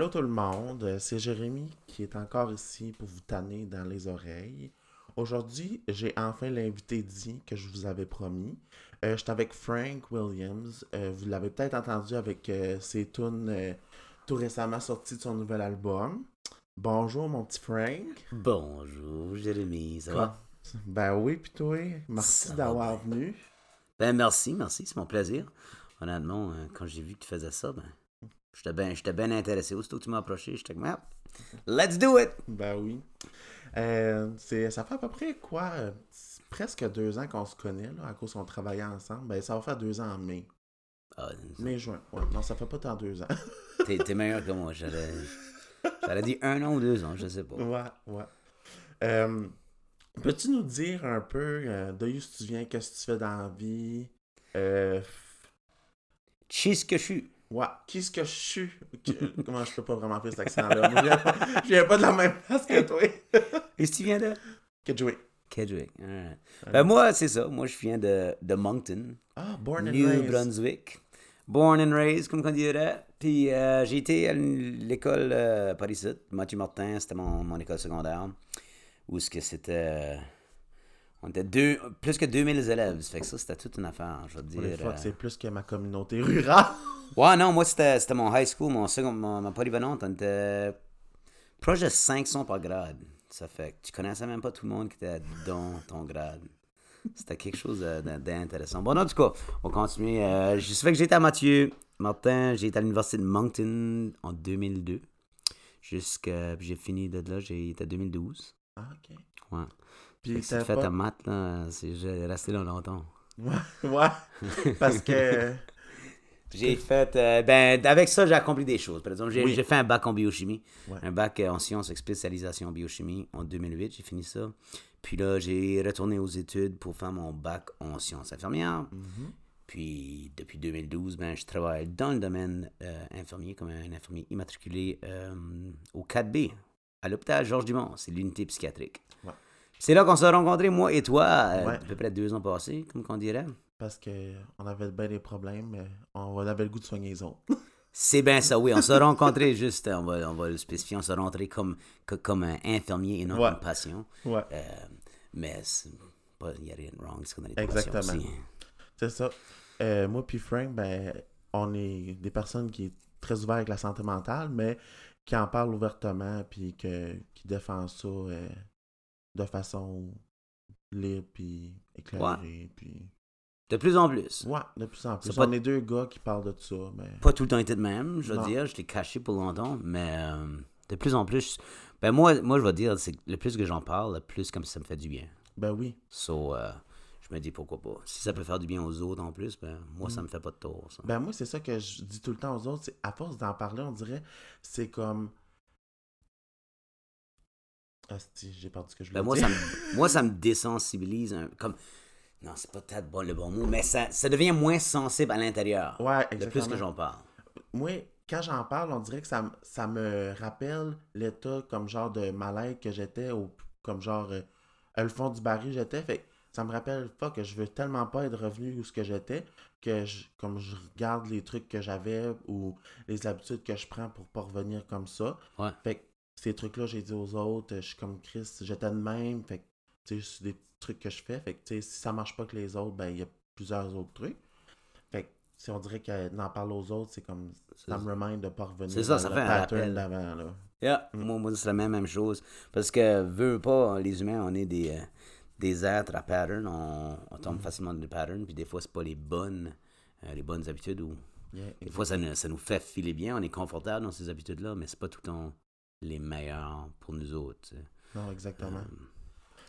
Allô tout le monde, c'est Jérémy qui est encore ici pour vous tanner dans les oreilles. Aujourd'hui, j'ai enfin l'invité dit que je vous avais promis. Euh, J'étais avec Frank Williams. Euh, vous l'avez peut-être entendu avec euh, ses tunes euh, tout récemment sorties de son nouvel album. Bonjour mon petit Frank. Bonjour Jérémy, ça va? Ben oui, puis toi, merci d'avoir venu. Ben merci, merci, c'est mon plaisir. Honnêtement, euh, quand j'ai vu que tu faisais ça, ben j'étais bien bien intéressé. Aussitôt que tu m'as approché, j'étais comme Ah, Let's do it! Ben oui. Euh, ça fait à peu près quoi? presque deux ans qu'on se connaît, là, à cause qu'on travaillait ensemble. Ben ça va faire deux ans en mai. Ah, Mai-juin. Ouais, non, ça fait pas tant deux ans. t'es, meilleur que moi. J'aurais, j'aurais dit un an ou deux ans, je sais pas. ouais, ouais. Euh, peux-tu nous dire un peu euh, d'où tu viens, qu'est-ce que tu fais dans la vie? Euh, Cheese que je suis. Ouais, qu'est-ce que je suis? Comment je peux pas vraiment faire cet accent-là? Je viens pas- je viens pas de la même place que toi. Est-ce que tu viens de? Jouer. Kedgewick. alright. Ben moi, c'est ça. Moi, je viens de, de Moncton. Ah, born and New raised. Brunswick. Born and raised, comme on dirait. Puis euh, j'ai été à l'école euh, par ici, Mathieu Martin, c'était mon, mon école secondaire. Où ce que c'était. On était deux, plus que 2000 élèves. Ça fait que ça, c'était toute une affaire, je veux dire. fois euh. c'est plus que ma communauté rurale. Ouais, non, moi, c'était c'était mon high school, mon second, mon, ma polyvalente. On était proche de 500 par grade. Ça fait que tu connaissais même pas tout le monde qui était dans ton grade. C'était quelque chose d'intéressant. Bon, en tout cas, on continue. Euh, je sais que j'étais à Mathieu Martin, j'ai été à l'université de Moncton en 2002. Jusqu'à. J'ai fini de là, j'ai été à 2012. Ah, ok. Ouais. Puis si tu fais pas- ta maths, là, c'est- j'ai resté là longtemps. Ouais, ouais. Parce que. J'ai fait. euh, ben, avec ça, j'ai accompli des choses. Par exemple, j'ai Oui. fait un bac en biochimie. Ouais. Un bac euh, en sciences avec spécialisation en biochimie en 2008. J'ai fini ça. Puis là, j'ai retourné aux études pour faire mon bac en sciences infirmières. Mhm. Puis depuis 2012, ben, je travaille dans le domaine euh, infirmier comme un infirmier immatriculé euh, au 4B, à l'hôpital Georges Dumont. C'est l'unité psychiatrique. Ouais. C'est là qu'on s'est rencontrés, moi et toi, euh, Ouais. à peu près deux ans passés, comme qu'on dirait. Parce que on avait bien des problèmes, mais on avait le goût de soigner les autres. C'est bien ça, oui. On s'est rencontrés juste, on va, on va le spécifier, on s'est rencontrés comme, co- comme un infirmier et non Ouais. comme patient. Ouais. Euh, mais il n'y a rien de wrong, c'est qu'on a des Exactement. hein. C'est ça. Euh, moi puis Frank, ben, on est des personnes qui sont très ouvertes avec la santé mentale, mais qui en parlent ouvertement, puis que, qui défendent ça euh, de façon libre, puis éclairée, puis... De plus en plus. Ouais, de plus en plus. C'est pas- On est deux gars qui parlent de ça, mais... Pas tout le temps été de même, je veux Non. dire. Je l'ai caché pour longtemps, mais euh, de plus en plus. Ben moi, moi je vais dire, c'est que le plus que j'en parle, le plus comme ça me fait du bien. Ben oui. So, euh, je me dis pourquoi pas. Si ça peut faire du bien aux autres en plus, ben moi, ça me fait pas de tort, ça. Ben moi, c'est ça que je dis tout le temps aux autres. c'est À force d'en parler, on dirait, c'est comme... Asti, j'ai perdu ce que je voulais Ben, moi, dire. ça me, moi, ça me désensibilise. un- comme, non, c'est pas peut-être bon, le bon mot, mais ça, ça devient moins sensible à l'intérieur. Ouais, Le plus exactement. que j'en parle. Moi, quand j'en parle, on dirait que ça, ça me rappelle l'état comme genre de mal-être que j'étais ou comme genre euh, à le fond du baril j'étais. Fait ça me rappelle pas que je veux tellement pas être revenu où ce que j'étais que je, comme je regarde les trucs que j'avais ou les habitudes que je prends pour pas revenir comme ça. Ouais. Fait que ces trucs-là, j'ai dit aux autres, je suis comme Chris, j'étais de même. Fait que tu sais, c'est des petits trucs que je fais. Fait que tu sais, si ça marche pas que les autres, ben il y a plusieurs autres trucs. Fait que si on dirait que d'en parler aux autres, c'est comme ça me remind de pas revenir C'est ça, dans ça le fait pattern d'avant. Là. Yeah, moi, moi c'est la même, même chose. Parce que, veux veux pas, les humains, on est des, euh, des êtres à pattern. On, on tombe Mm. facilement dans des patterns, puis des fois, c'est pas les bonnes, euh, les bonnes habitudes. Ou, Yeah, des fois, ça, nous- ça nous fait filer bien, on est confortable dans ces habitudes-là, mais c'est pas tout le temps les meilleurs pour nous autres. Non, exactement. Euh,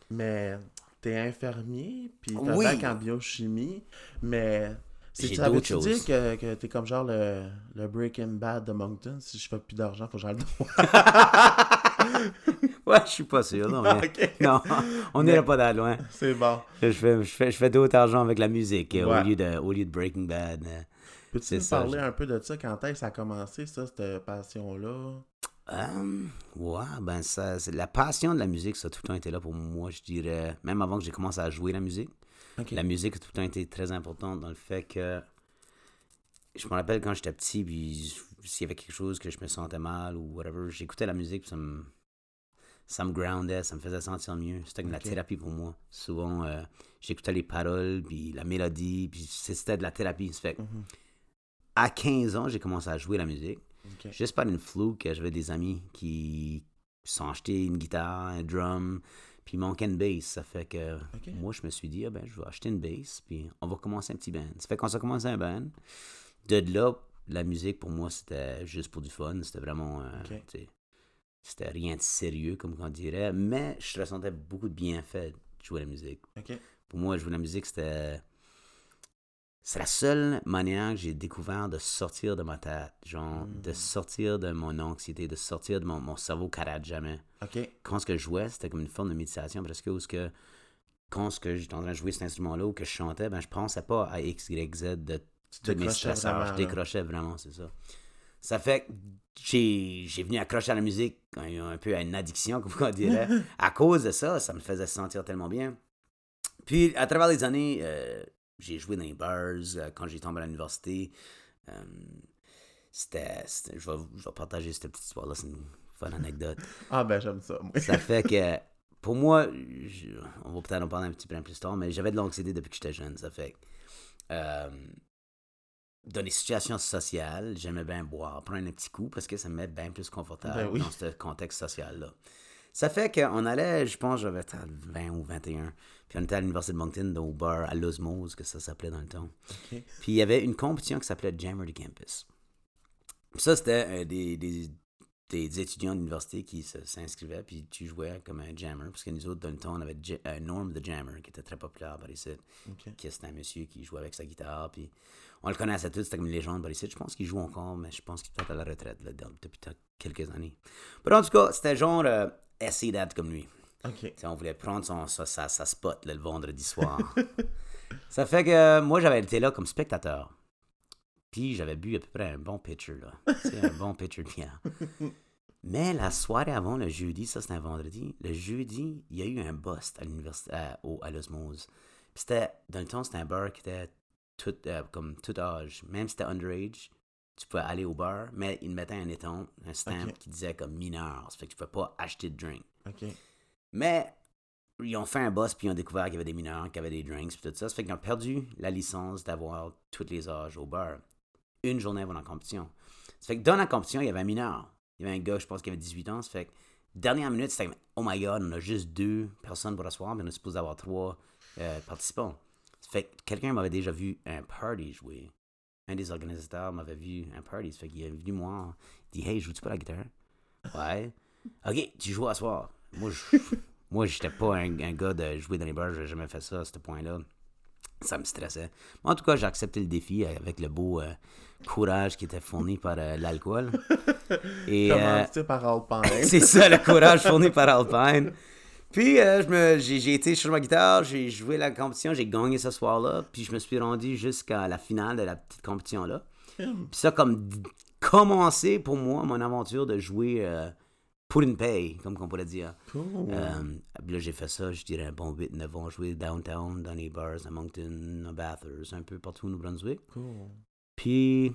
Mais t'es infirmier, puis t'as Oui. bac en biochimie, mais c'est J'ai tu avais d'autres tu choses. dire que, que t'es comme genre le, le Breaking Bad de Moncton? Si je fais plus d'argent, faut que j'aille le Ouais, je suis pas sûr. Non, mais- non on n'ira pas d'aller loin. C'est bon. Je fais, je fais, je fais d'autres argent avec la musique euh, Ouais. au, lieu de, au lieu de Breaking Bad. euh. Peux-tu nous ça, parler je- un peu de ça? Quand est-ce que ça a commencé, ça, cette passion-là? Euh, ouais, ben ça, c'est la passion de la musique, ça a tout le temps été là pour moi, je dirais. Même avant que j'ai commencé à jouer la musique, la musique a tout le temps été très importante dans le fait que je me rappelle quand j'étais petit, puis s'il y avait quelque chose que je me sentais mal ou whatever, j'écoutais la musique, puis ça me, ça me groundait, ça me faisait sentir mieux. C'était comme la thérapie pour moi. Souvent, euh, j'écoutais les paroles, puis la mélodie, puis c'était de la thérapie. Ça fait Mhm. à 15 ans, j'ai commencé à jouer la musique. Juste par une fluke, j'avais des amis qui sont achetés une guitare, un drum, puis il manquait une bass. Ça fait que moi, je me suis dit, ah ben, je vais acheter une bass, puis on va commencer un petit band. Ça fait qu'on s'est commencé un band. De là, la musique, pour moi, c'était juste pour du fun. C'était vraiment... euh, C'était rien de sérieux, comme on dirait. Mais je ressentais beaucoup de bienfaits de jouer la musique. Pour moi, jouer la musique, c'était. C'est la seule manière que j'ai découvert de sortir de ma tête. Genre, Mm. de sortir de mon anxiété, de sortir de mon, mon cerveau qui n'arrête jamais. Quand ce que je jouais, c'était comme une forme de méditation parce que, où ce que quand ce que j'étais en train de jouer cet instrument-là ou que je chantais, ben, je pensais pas à X, Y, Z de tous mes stresseurs. vraiment, Je décrochais vraiment, c'est ça. Ça fait que j'ai, venu accrocher à la musique un, peu à une addiction, comme on dirait. à cause de ça, ça me faisait se sentir tellement bien. Puis, à travers les années, euh, j'ai joué dans les bars. euh, quand j'ai tombé à l'université, euh, c'était, je, vais, je vais partager cette petite histoire-là, c'est une fun anecdote. Ah ben j'aime ça. moi. Ça fait que, pour moi, je- on va peut-être en parler un petit peu plus tard, mais j'avais de l'anxiété depuis que j'étais jeune. Ça fait euh, dans les situations sociales, j'aimais bien boire, prendre un petit coup parce que ça me met bien plus confortable Ben oui. dans ce contexte social-là. Ça fait qu'on allait, je pense, j'avais peut-être 20 ou 21, puis on était à l'Université de Moncton, au bar à l'Osmose, que ça s'appelait dans le temps. Puis il y avait une compétition qui s'appelait Jammer de Campus. Puis ça, c'était euh, des, des, des étudiants d'université qui s'inscrivaient, puis tu jouais comme un jammer. Parce que nous autres, dans le temps, on avait euh, Norm the Jammer, qui était très populaire par ici. Qui c'était un monsieur qui jouait avec sa guitare, puis on le connaissait tous, c'était comme une légende par ici. Je pense qu'il joue encore, mais je pense qu'il est peut-être à la retraite là, depuis quelques années. Mais en tout cas, c'était genre euh, essayer d'être comme lui. On voulait prendre son, sa, sa, sa spot là, le vendredi soir. ça fait que euh, moi, j'avais été là comme spectateur. Puis j'avais bu à peu près un bon pitcher, là. Un bon pitcher de bière. Mais la soirée avant, le jeudi, ça c'était un vendredi, le jeudi, il y a eu un bust à l'université, à, au- à l'osmose. Puis c'était, dans le temps, c'était un bar qui était tout, euh, comme tout âge. Même si c'était underage, tu pouvais aller au bar, mais ils mettaient un éton, un stamp qui disait comme mineur. Ça fait que tu pouvais pas acheter de drink. Mais ils ont fait un boss puis ils ont découvert qu'il y avait des mineurs, qu'il y avait des drinks puis tout ça. Ça fait qu'ils ont perdu la licence d'avoir tous les âges au bar. Une journée avant la compétition. Ça fait que dans la compétition, il y avait un mineur. Il y avait un gars, je pense, qui avait 18 ans. Ça fait que dernière minute, c'était comme, oh my god, on a juste deux personnes pour asseoir, mais on est supposé avoir trois euh, participants. Ça fait que quelqu'un m'avait déjà vu un party jouer. Un des organisateurs m'avait vu un party. Ça fait qu'il est venu moi, il dit Hey, joues-tu pas la guitare Ouais. Ok, tu joues à soir. Moi, je. Moi, j'étais pas un, un gars de jouer dans les bars, j'ai jamais fait ça à ce point-là. Ça me stressait. Mais en tout cas, j'ai accepté le défi avec le beau euh, courage qui était fourni par euh, l'alcool. Et, euh, Commandité par Alpine? c'est ça, le courage fourni par Alpine. Puis, euh, je me, j'ai, été sur ma guitare, j'ai joué la compétition, j'ai gagné ce soir-là, puis je me suis rendu jusqu'à la finale de la petite compétition-là. Puis ça, comme commencé pour moi, mon aventure de jouer euh, pour une paye, comme on pourrait dire. Cool. Euh, là, j'ai fait ça, je dirais un bon 8-9 ans, joué downtown, dans les bars à Moncton, à Bathurst, un peu partout au New-Brunswick. Cool. Puis,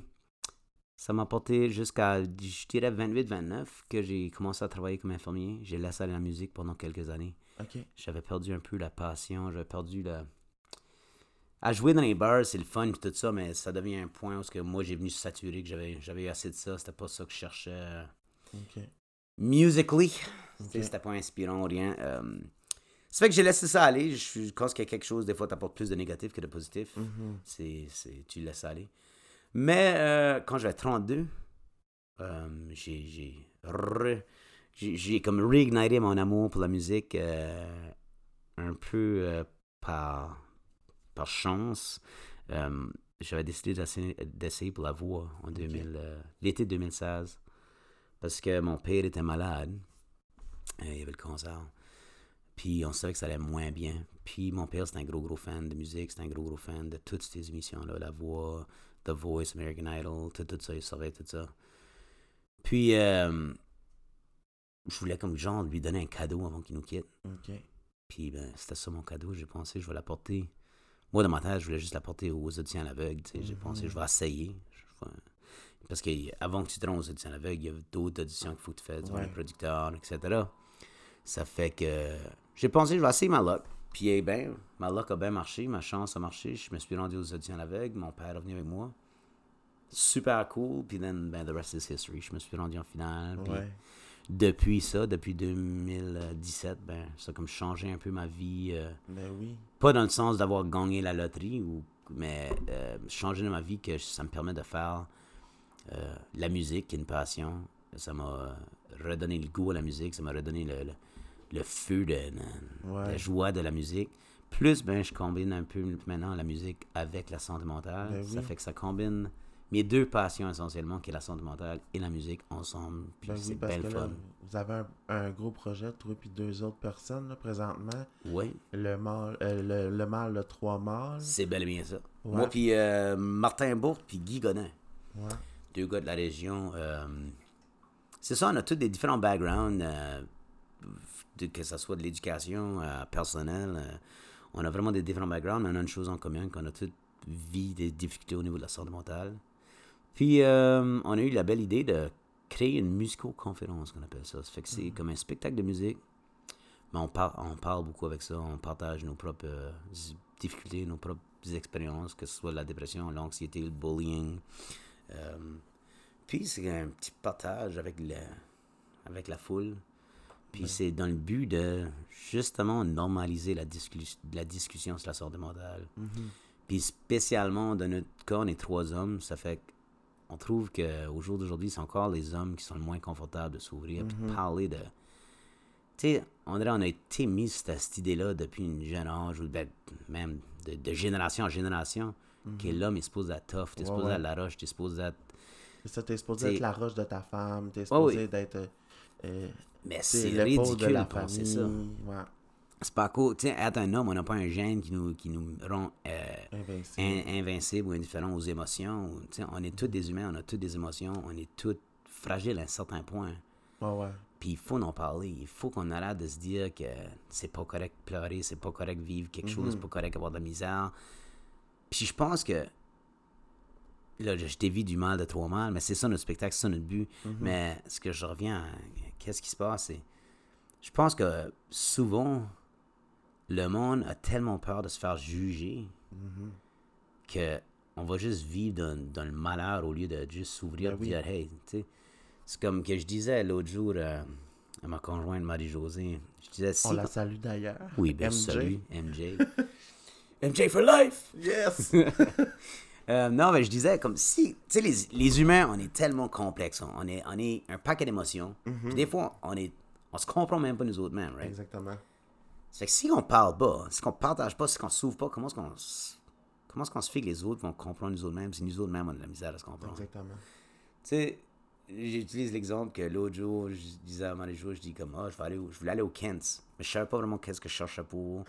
ça m'a porté jusqu'à, je dirais, 28-29 que j'ai commencé à travailler comme infirmier. J'ai laissé aller la musique pendant quelques années. J'avais perdu un peu la passion, j'avais perdu le... À jouer dans les bars, c'est le fun et tout ça, mais ça devient un point où que moi, j'ai venu saturer, que j'avais, j'avais eu assez de ça. C'était pas ça que je cherchais. Ok. Musically, c'était pas inspirant ou rien. Euh, ça fait que j'ai laissé ça aller. Je pense qu'il y a quelque chose, des fois, t'apportes plus de négatif que de positif. C'est, c'est, tu laisses aller. Mais euh, quand j'avais 32, euh, j'ai, j'ai, comme reignité mon amour pour la musique euh, un peu par, par chance. J'avais décidé d'essayer, pour la voix en 2000, euh, l'été 2016 parce que mon père était malade. Il avait le cancer. Puis on savait que ça allait moins bien. Puis mon père, c'était un gros, gros fan de musique. C'était un gros, gros fan de toutes ces émissions-là. La Voix, The Voice, American Idol, tout, tout ça. Il savait tout ça. Puis euh, je voulais comme genre lui donner un cadeau avant qu'il nous quitte. Ok. Puis ben, c'était ça mon cadeau. J'ai pensé, je vais l'apporter. Moi, dans ma tête, je voulais juste l'apporter aux auditions à l'aveugle. J'ai pensé, je vais essayer. Je vais- parce qu'avant que tu te rendes aux auditions aveugles, il y a d'autres auditions qu'il faut que tu fasses Ouais. les producteurs, etc. Ça fait que j'ai pensé, je vais essayer ma luck. Puis, eh ben, ma luck a bien marché, ma chance a marché. Je me suis rendu aux auditions aveugles, mon père est venu avec moi. Super cool. Puis, then, ben, the rest is history. Je me suis rendu en finale. Puis, Ouais. depuis ça, depuis 2017, ben, ça a comme changé un peu ma vie. euh, Ben oui. pas dans le sens d'avoir gagné la loterie, ou, mais euh, changer dans ma vie que ça me permet de faire euh, la musique, qui est une passion. Ça m'a euh, redonné le goût à la musique, ça m'a redonné le, le, le feu, de, Ouais. la joie de la musique. Plus, ben, je combine un peu maintenant la musique avec la santé mentale. Ben Ça fait que ça combine mes deux passions essentiellement, qui est la santé mentale et la musique, ensemble. Puis Ben c'est oui, belle là, fun. vous avez un, un gros projet, toi puis deux autres personnes, là, présentement. Oui. Le mâle, euh, le, le mâle, le trois mâles. C'est bel et bien ça. Ouais. Moi, puis euh, Martin Bourque, puis Guy Godin. Ouais. deux gars de la région. euh, c'est ça, on a tous des différents backgrounds, de- que ce soit de l'éducation euh, personnelle. euh, on a vraiment des différents backgrounds. On a une chose en commun, qu'on a tous vu des difficultés au niveau de la santé mentale. Puis, euh, on a eu la belle idée de créer une musico-conférence, qu'on appelle ça. Ça fait que c'est comme un spectacle de musique. Mais on, par- on parle beaucoup avec ça. On partage nos propres euh, difficultés, nos propres expériences, que ce soit la dépression, l'anxiété, le bullying. Euh, puis c'est un petit partage avec, avec la foule. Puis c'est dans le but de justement normaliser la, discus- la discussion sur la santé mentale. Puis spécialement dans notre cas, on est trois hommes. Ça fait qu'on trouve qu'au jour d'aujourd'hui, c'est encore les hommes qui sont le moins confortables de s'ouvrir puis de parler de. Tu sais, on dirait on a été mis sur cette idée-là depuis une jeune âge, ou ben, même de, de génération en génération, que l'homme est supposé être tough, t'es Ouais, supposé ouais. être la roche, t'es supposé être. C'est ça, t'es supposé T'sais- être la roche de ta femme, t'es Oh oui. supposé d'être euh, Mais t'sais, c'est de ridicule la de penser ça. Ouais, C'est pas cool. Tu sais, être un homme, on n'a pas un gène qui nous, qui nous rend euh, invincible. in- invincible ou indifférent aux émotions. ou, tu sais, on est tous des humains, on a tous des émotions, on est tous fragiles à un certain point. Ouais, ouais. Puis il faut en parler. Il faut qu'on arrête de se dire que c'est pas correct pleurer, c'est pas correct vivre quelque chose, c'est pas correct avoir de la misère. Puis je pense que. Là, je vu du mal de trop mal, mais c'est ça notre spectacle, c'est ça notre but. Mais ce que je reviens. Qu'est-ce qui se passe? Je pense que souvent, le monde a tellement peur de se faire juger que on va juste vivre dans, dans le malheur au lieu de juste s'ouvrir Ben et oui. dire hey, tu sais. C'est comme que je disais l'autre jour euh, à ma conjointe Marie-Josée. Je disais si. On la salue d'ailleurs. Oui, bien MJ. salut, MJ. MJ for life! Yes! Euh, non, mais je disais, comme si, tu sais, les, les humains, on est tellement complexes. On est, on est un paquet d'émotions. Puis Des fois, on est, on se comprend même pas nous autres mêmes, right? Exactement. Fait que si on parle pas, si on partage pas, si on s'ouvre pas, comment est-ce qu'on comment est-ce qu'on se fait que les autres vont comprendre nous autres mêmes si nous autres mêmes on a de la misère à se comprendre? Tu Exactement. sais, j'utilise l'exemple que l'autre jour, je disais Marie-Jo, je dis comme, ah, je, vais aller je voulais aller au Kent, mais je savais pas vraiment qu'est-ce que je cherchais pour.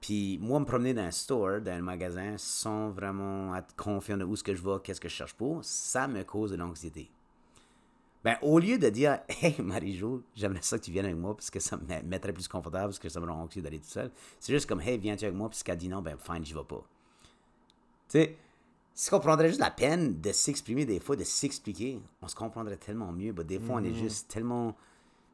Puis moi, me promener dans un store, dans un magasin, sans vraiment être confiant de où ce que je vais, qu'est-ce que je cherche pour, ça me cause de l'anxiété. Ben, au lieu de dire, hey Marie-Jo, j'aimerais ça que tu viennes avec moi parce que ça me mettrait plus confortable, parce que ça me rend anxieux d'aller tout seul, c'est juste comme, hey, viens-tu avec moi, puis qu'elle dit non, ben, fine, j'y vais pas. Tu sais, si on prendrait juste la peine de s'exprimer des fois, de s'expliquer, on se comprendrait tellement mieux. Mais des fois, on est juste tellement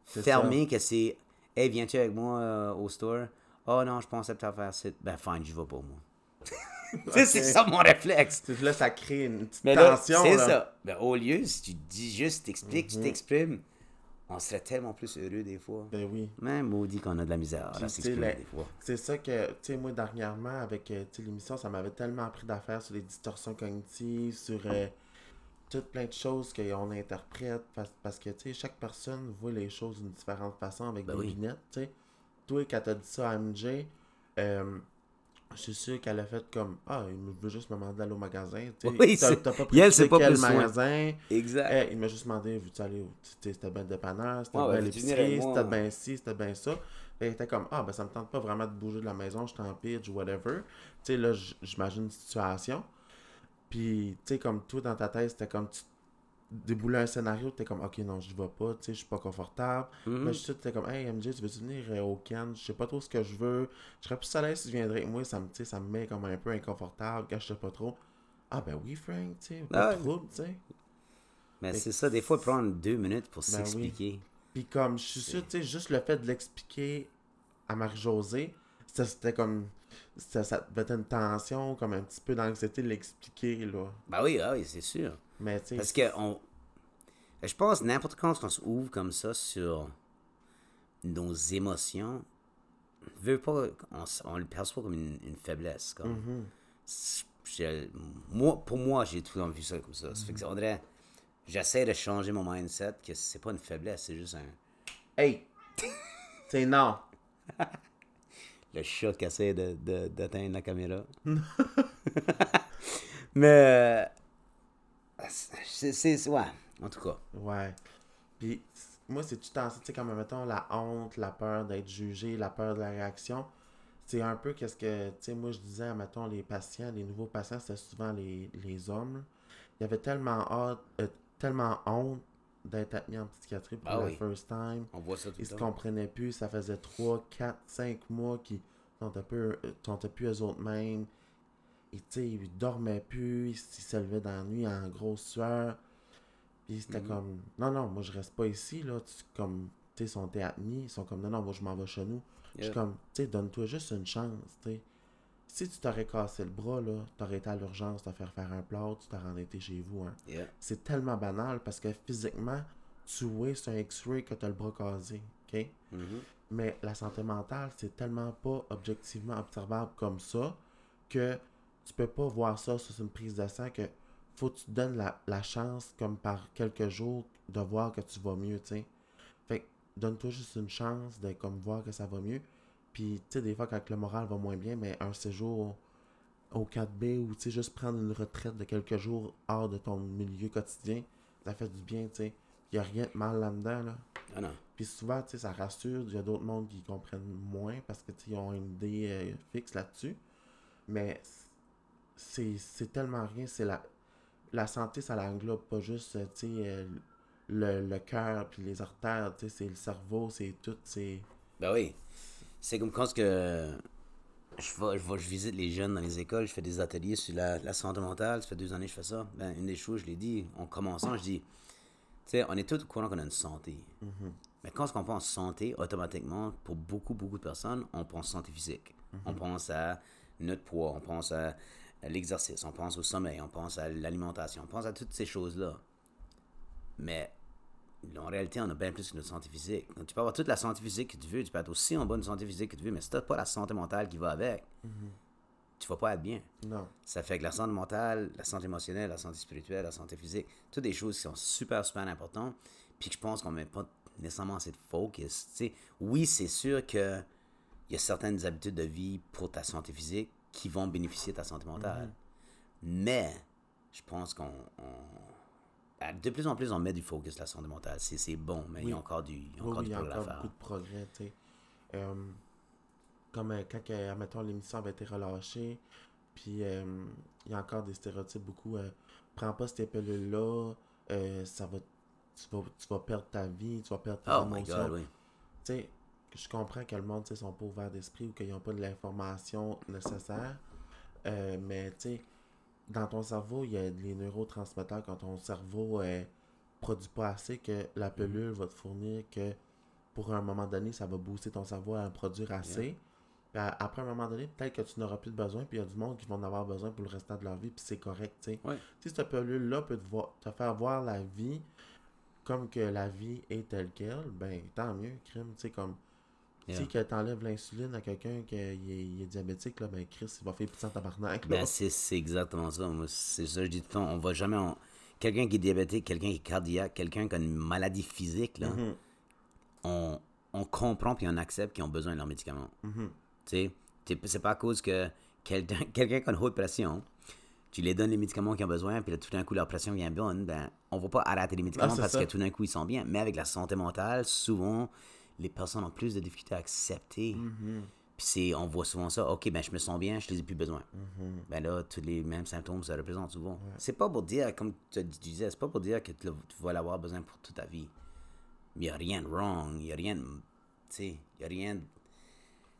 fermé que c'est Hey, viens-tu avec moi euh, au store? Oh non, je pensais peut-être faire ça. Ben, fine, j'y vais pas, moi. C'est ça mon réflexe. Là, ça crée une petite Mais là, tension. c'est ça. Ben, au lieu, si tu dis juste, t'expliques, Mhm. tu t'exprimes, on serait tellement plus heureux des fois. Ben oui. Même maudit qu'on a de la misère à s'exprimer des fois. C'est ça que, tu sais, moi, dernièrement, avec euh, l'émission, ça m'avait tellement appris d'affaires sur les distorsions cognitives, sur euh, toutes plein de choses qu'on interprète, parce, parce que, tu sais, chaque personne voit les choses d'une différente façon avec Ben des oui. lunettes, tu sais. Toi, quand t'as dit ça à MJ, euh, je suis sûr qu'elle a fait comme Ah, il veut juste me demander d'aller au magasin. tu sais. Oui, T'as- c'est- t'as pas Et elle, c'est pas quel plus magasin. Exact. Eh, il m'a juste demandé, veux-tu aller sais, C'était bien dépanneur, c'était Ouais, bien l'épicerie, c'était bien ci, c'était bien ça. Il était comme, ah, ben ça me tente pas vraiment de bouger de la maison, je suis en pitch, whatever. Tu sais, là, j'imagine une situation. Puis, tu sais, comme toi, dans ta tête, c'était comme, tu déboulais un scénario, t'es comme, ok, non, je vais pas, tu sais, je suis pas confortable. Mhm. Mais je suis t'es comme, hey, MJ, tu veux-tu venir euh, au Cannes? Je sais pas trop ce que je veux. Je serais plus à l'aise si tu viendrais avec moi, ça me, ça me met comme un peu inconfortable, quand je sais pas trop. Ah, ben oui, Frank, tu sais, pas Ah de ouais. trouble, tu sais. Mais c'est ça, des fois, prendre deux minutes pour Ben oui. s'expliquer. Puis comme, je suis sûr, tu sais, juste le fait de l'expliquer à Marie-Josée, ça, c'était comme... Ça, ça devait être une tension, comme un petit peu d'anxiété de l'expliquer, là. Bah oui, ah oui, c'est sûr. Mais. Parce que on... je pense n'importe quand on se ouvre comme ça sur nos émotions, veut pas, on, on le perçoit comme une, une faiblesse. Comme, Mhm. Je- moi, pour moi, j'ai tout le temps vu ça comme ça. Ça fait que on dirait, j'essaie de changer mon mindset que c'est pas une faiblesse, c'est juste un, Hey! c'est non! le chat qui essaie de, de- d'atteindre la caméra. Mais, c'est, ouais, en tout cas. Ouais. Puis moi, c'est tout le temps ça, tu sais, comme mettons la honte, la peur d'être jugé, la peur de la réaction. C'est un peu qu'est-ce que, tu sais, moi je disais, mettons, les patients, les nouveaux patients, c'était souvent les, les hommes. Il y avait tellement hâte, euh, tellement honte d'être admis en psychiatrie pour Ah la oui. first time. On voit ça tout Ils se temps. comprenaient plus, ça faisait 3, 4, 5 mois qu'ils sont un peu, euh, sont peu eux autres mêmes. Sais, ils dormaient plus, ils se levaient dans la nuit en grosse sueur. Puis c'était Mhm. comme, non, non, moi je reste pas ici, là. Tu, comme, tu sais, ils sont admis, ils sont comme, non, non, moi je m'en vais chez nous. Je suis comme, tu sais, donne-toi juste une chance, tu sais. Si tu t'aurais cassé le bras, là, t'aurais été à l'urgence te faire faire un plâtre, tu t'aurais été chez vous, hein. Yeah. C'est tellement banal parce que physiquement, tu vois sur un X-ray que t'as le bras casé, ok? Mhm. Mais la santé mentale, c'est tellement pas objectivement observable comme ça que tu peux pas voir ça sur une prise de sang que faut que tu te donnes la, la chance, comme par quelques jours, de voir que tu vas mieux, tu sais. Fait que donne-toi juste une chance de comme voir que ça va mieux. Puis, tu sais, des fois, quand le moral va moins bien, mais un séjour au 4B ou, tu sais, juste prendre une retraite de quelques jours hors de ton milieu quotidien, ça fait du bien, tu sais. Il a rien de mal là-dedans, là. Ah non. Puis souvent, tu sais, ça rassure. Il y a d'autres mondes qui comprennent moins parce que, tu sais, ils ont une idée euh, fixe là-dessus. Mais c'est tellement rien. C'est la, la santé, ça l'englobe pas juste, euh, tu sais, euh, le, le cœur puis les artères, tu sais, c'est le cerveau, c'est tout, c'est... Ben oui. C'est comme quand que je vais, je vais, je visite les jeunes dans les écoles, je fais des ateliers sur la, la santé mentale, ça fait deux années que je fais ça. Ben, une des choses, je l'ai dit, en commençant, je dis, tu sais, on est tous au courant qu'on a une santé. Mais quand on pense santé, automatiquement, pour beaucoup, beaucoup de personnes, on pense santé physique. On pense à notre poids, on pense à l'exercice, on pense au sommeil, on pense à l'alimentation, on pense à toutes ces choses-là. Mais en réalité, on a bien plus que notre santé physique. Donc, tu peux avoir toute la santé physique que tu veux, tu peux être aussi en bonne santé physique que tu veux, mais si tu n'as pas la santé mentale qui va avec, tu vas pas être bien. Non. Ça fait que la santé mentale, la santé émotionnelle, la santé spirituelle, la santé physique, toutes des choses qui sont super, super importantes, puis que je pense qu'on met pas nécessairement assez de focus. Oui, c'est sûr que il y a certaines habitudes de vie pour ta santé physique qui vont bénéficier de ta santé mentale. Mais je pense qu'on on- de plus en plus on met du focus sur la santé mentale. C'est c'est bon, mais il y a encore du, il y a encore oui, du progrès à faire. beaucoup de progrès, tu sais. Euh, comme euh, quand, euh, admettons, l'émission avait été relâchée, puis euh, il y a encore des stéréotypes beaucoup. prends pas ces pilules-là, euh, ça va, tu, vas, tu vas perdre ta vie, tu vas perdre tes Oh god, oui. Tu sais, je comprends que le monde, tu sais, sont pas ouverts d'esprit ou qu'ils n'ont pas de l'information nécessaire. Euh, mais, tu sais, dans ton cerveau, il y a les neurotransmetteurs quand ton cerveau euh, produit pas assez que la Mm-hmm. pilule va te fournir que pour un moment donné, ça va booster ton cerveau à en produire assez. Puis après un moment donné, peut-être que tu n'auras plus de besoin, puis il y a du monde qui vont en avoir besoin pour le restant de leur vie, puis c'est correct, tu sais. Ouais. Si cette pilule-là peut te, voir- te faire voir la vie comme que la vie est telle qu'elle, ben tant mieux, crime, tu sais, comme Yeah. si que t'enlèves l'insuline à quelqu'un qui est, diabétique, là, ben Chris, il va faire pitié en tabarnak. Ben, c'est c'est exactement ça. C'est ça, que je dis tout le temps. On va jamais. Quelqu'un qui est diabétique, quelqu'un qui est cardiaque, quelqu'un qui a une maladie physique, là, Mhm. on, on comprend puis on accepte qu'ils ont besoin de leurs médicaments. Mhm. Tu sais, c'est pas à cause que quelqu'un qui a une haute pression, tu les donnes les médicaments qu'ils ont besoin, puis là, tout d'un coup, leur pression vient bonne, ben, on va pas arrêter les médicaments Ah, c'est parce ça. que tout d'un coup, ils sont bien. Mais avec la santé mentale, souvent, les personnes ont plus de difficultés à accepter. Mhm. Puis c'est, on voit souvent ça, ok, ben je me sens bien, je les ai plus besoin. Mhm. Ben là, tous les mêmes symptômes se représentent souvent. C'est pas pour dire, comme tu disais, c'est pas pour dire que tu, vas l'avoir besoin pour toute ta vie. Il y a rien de wrong, il y a rien de. Tu sais, il a rien de.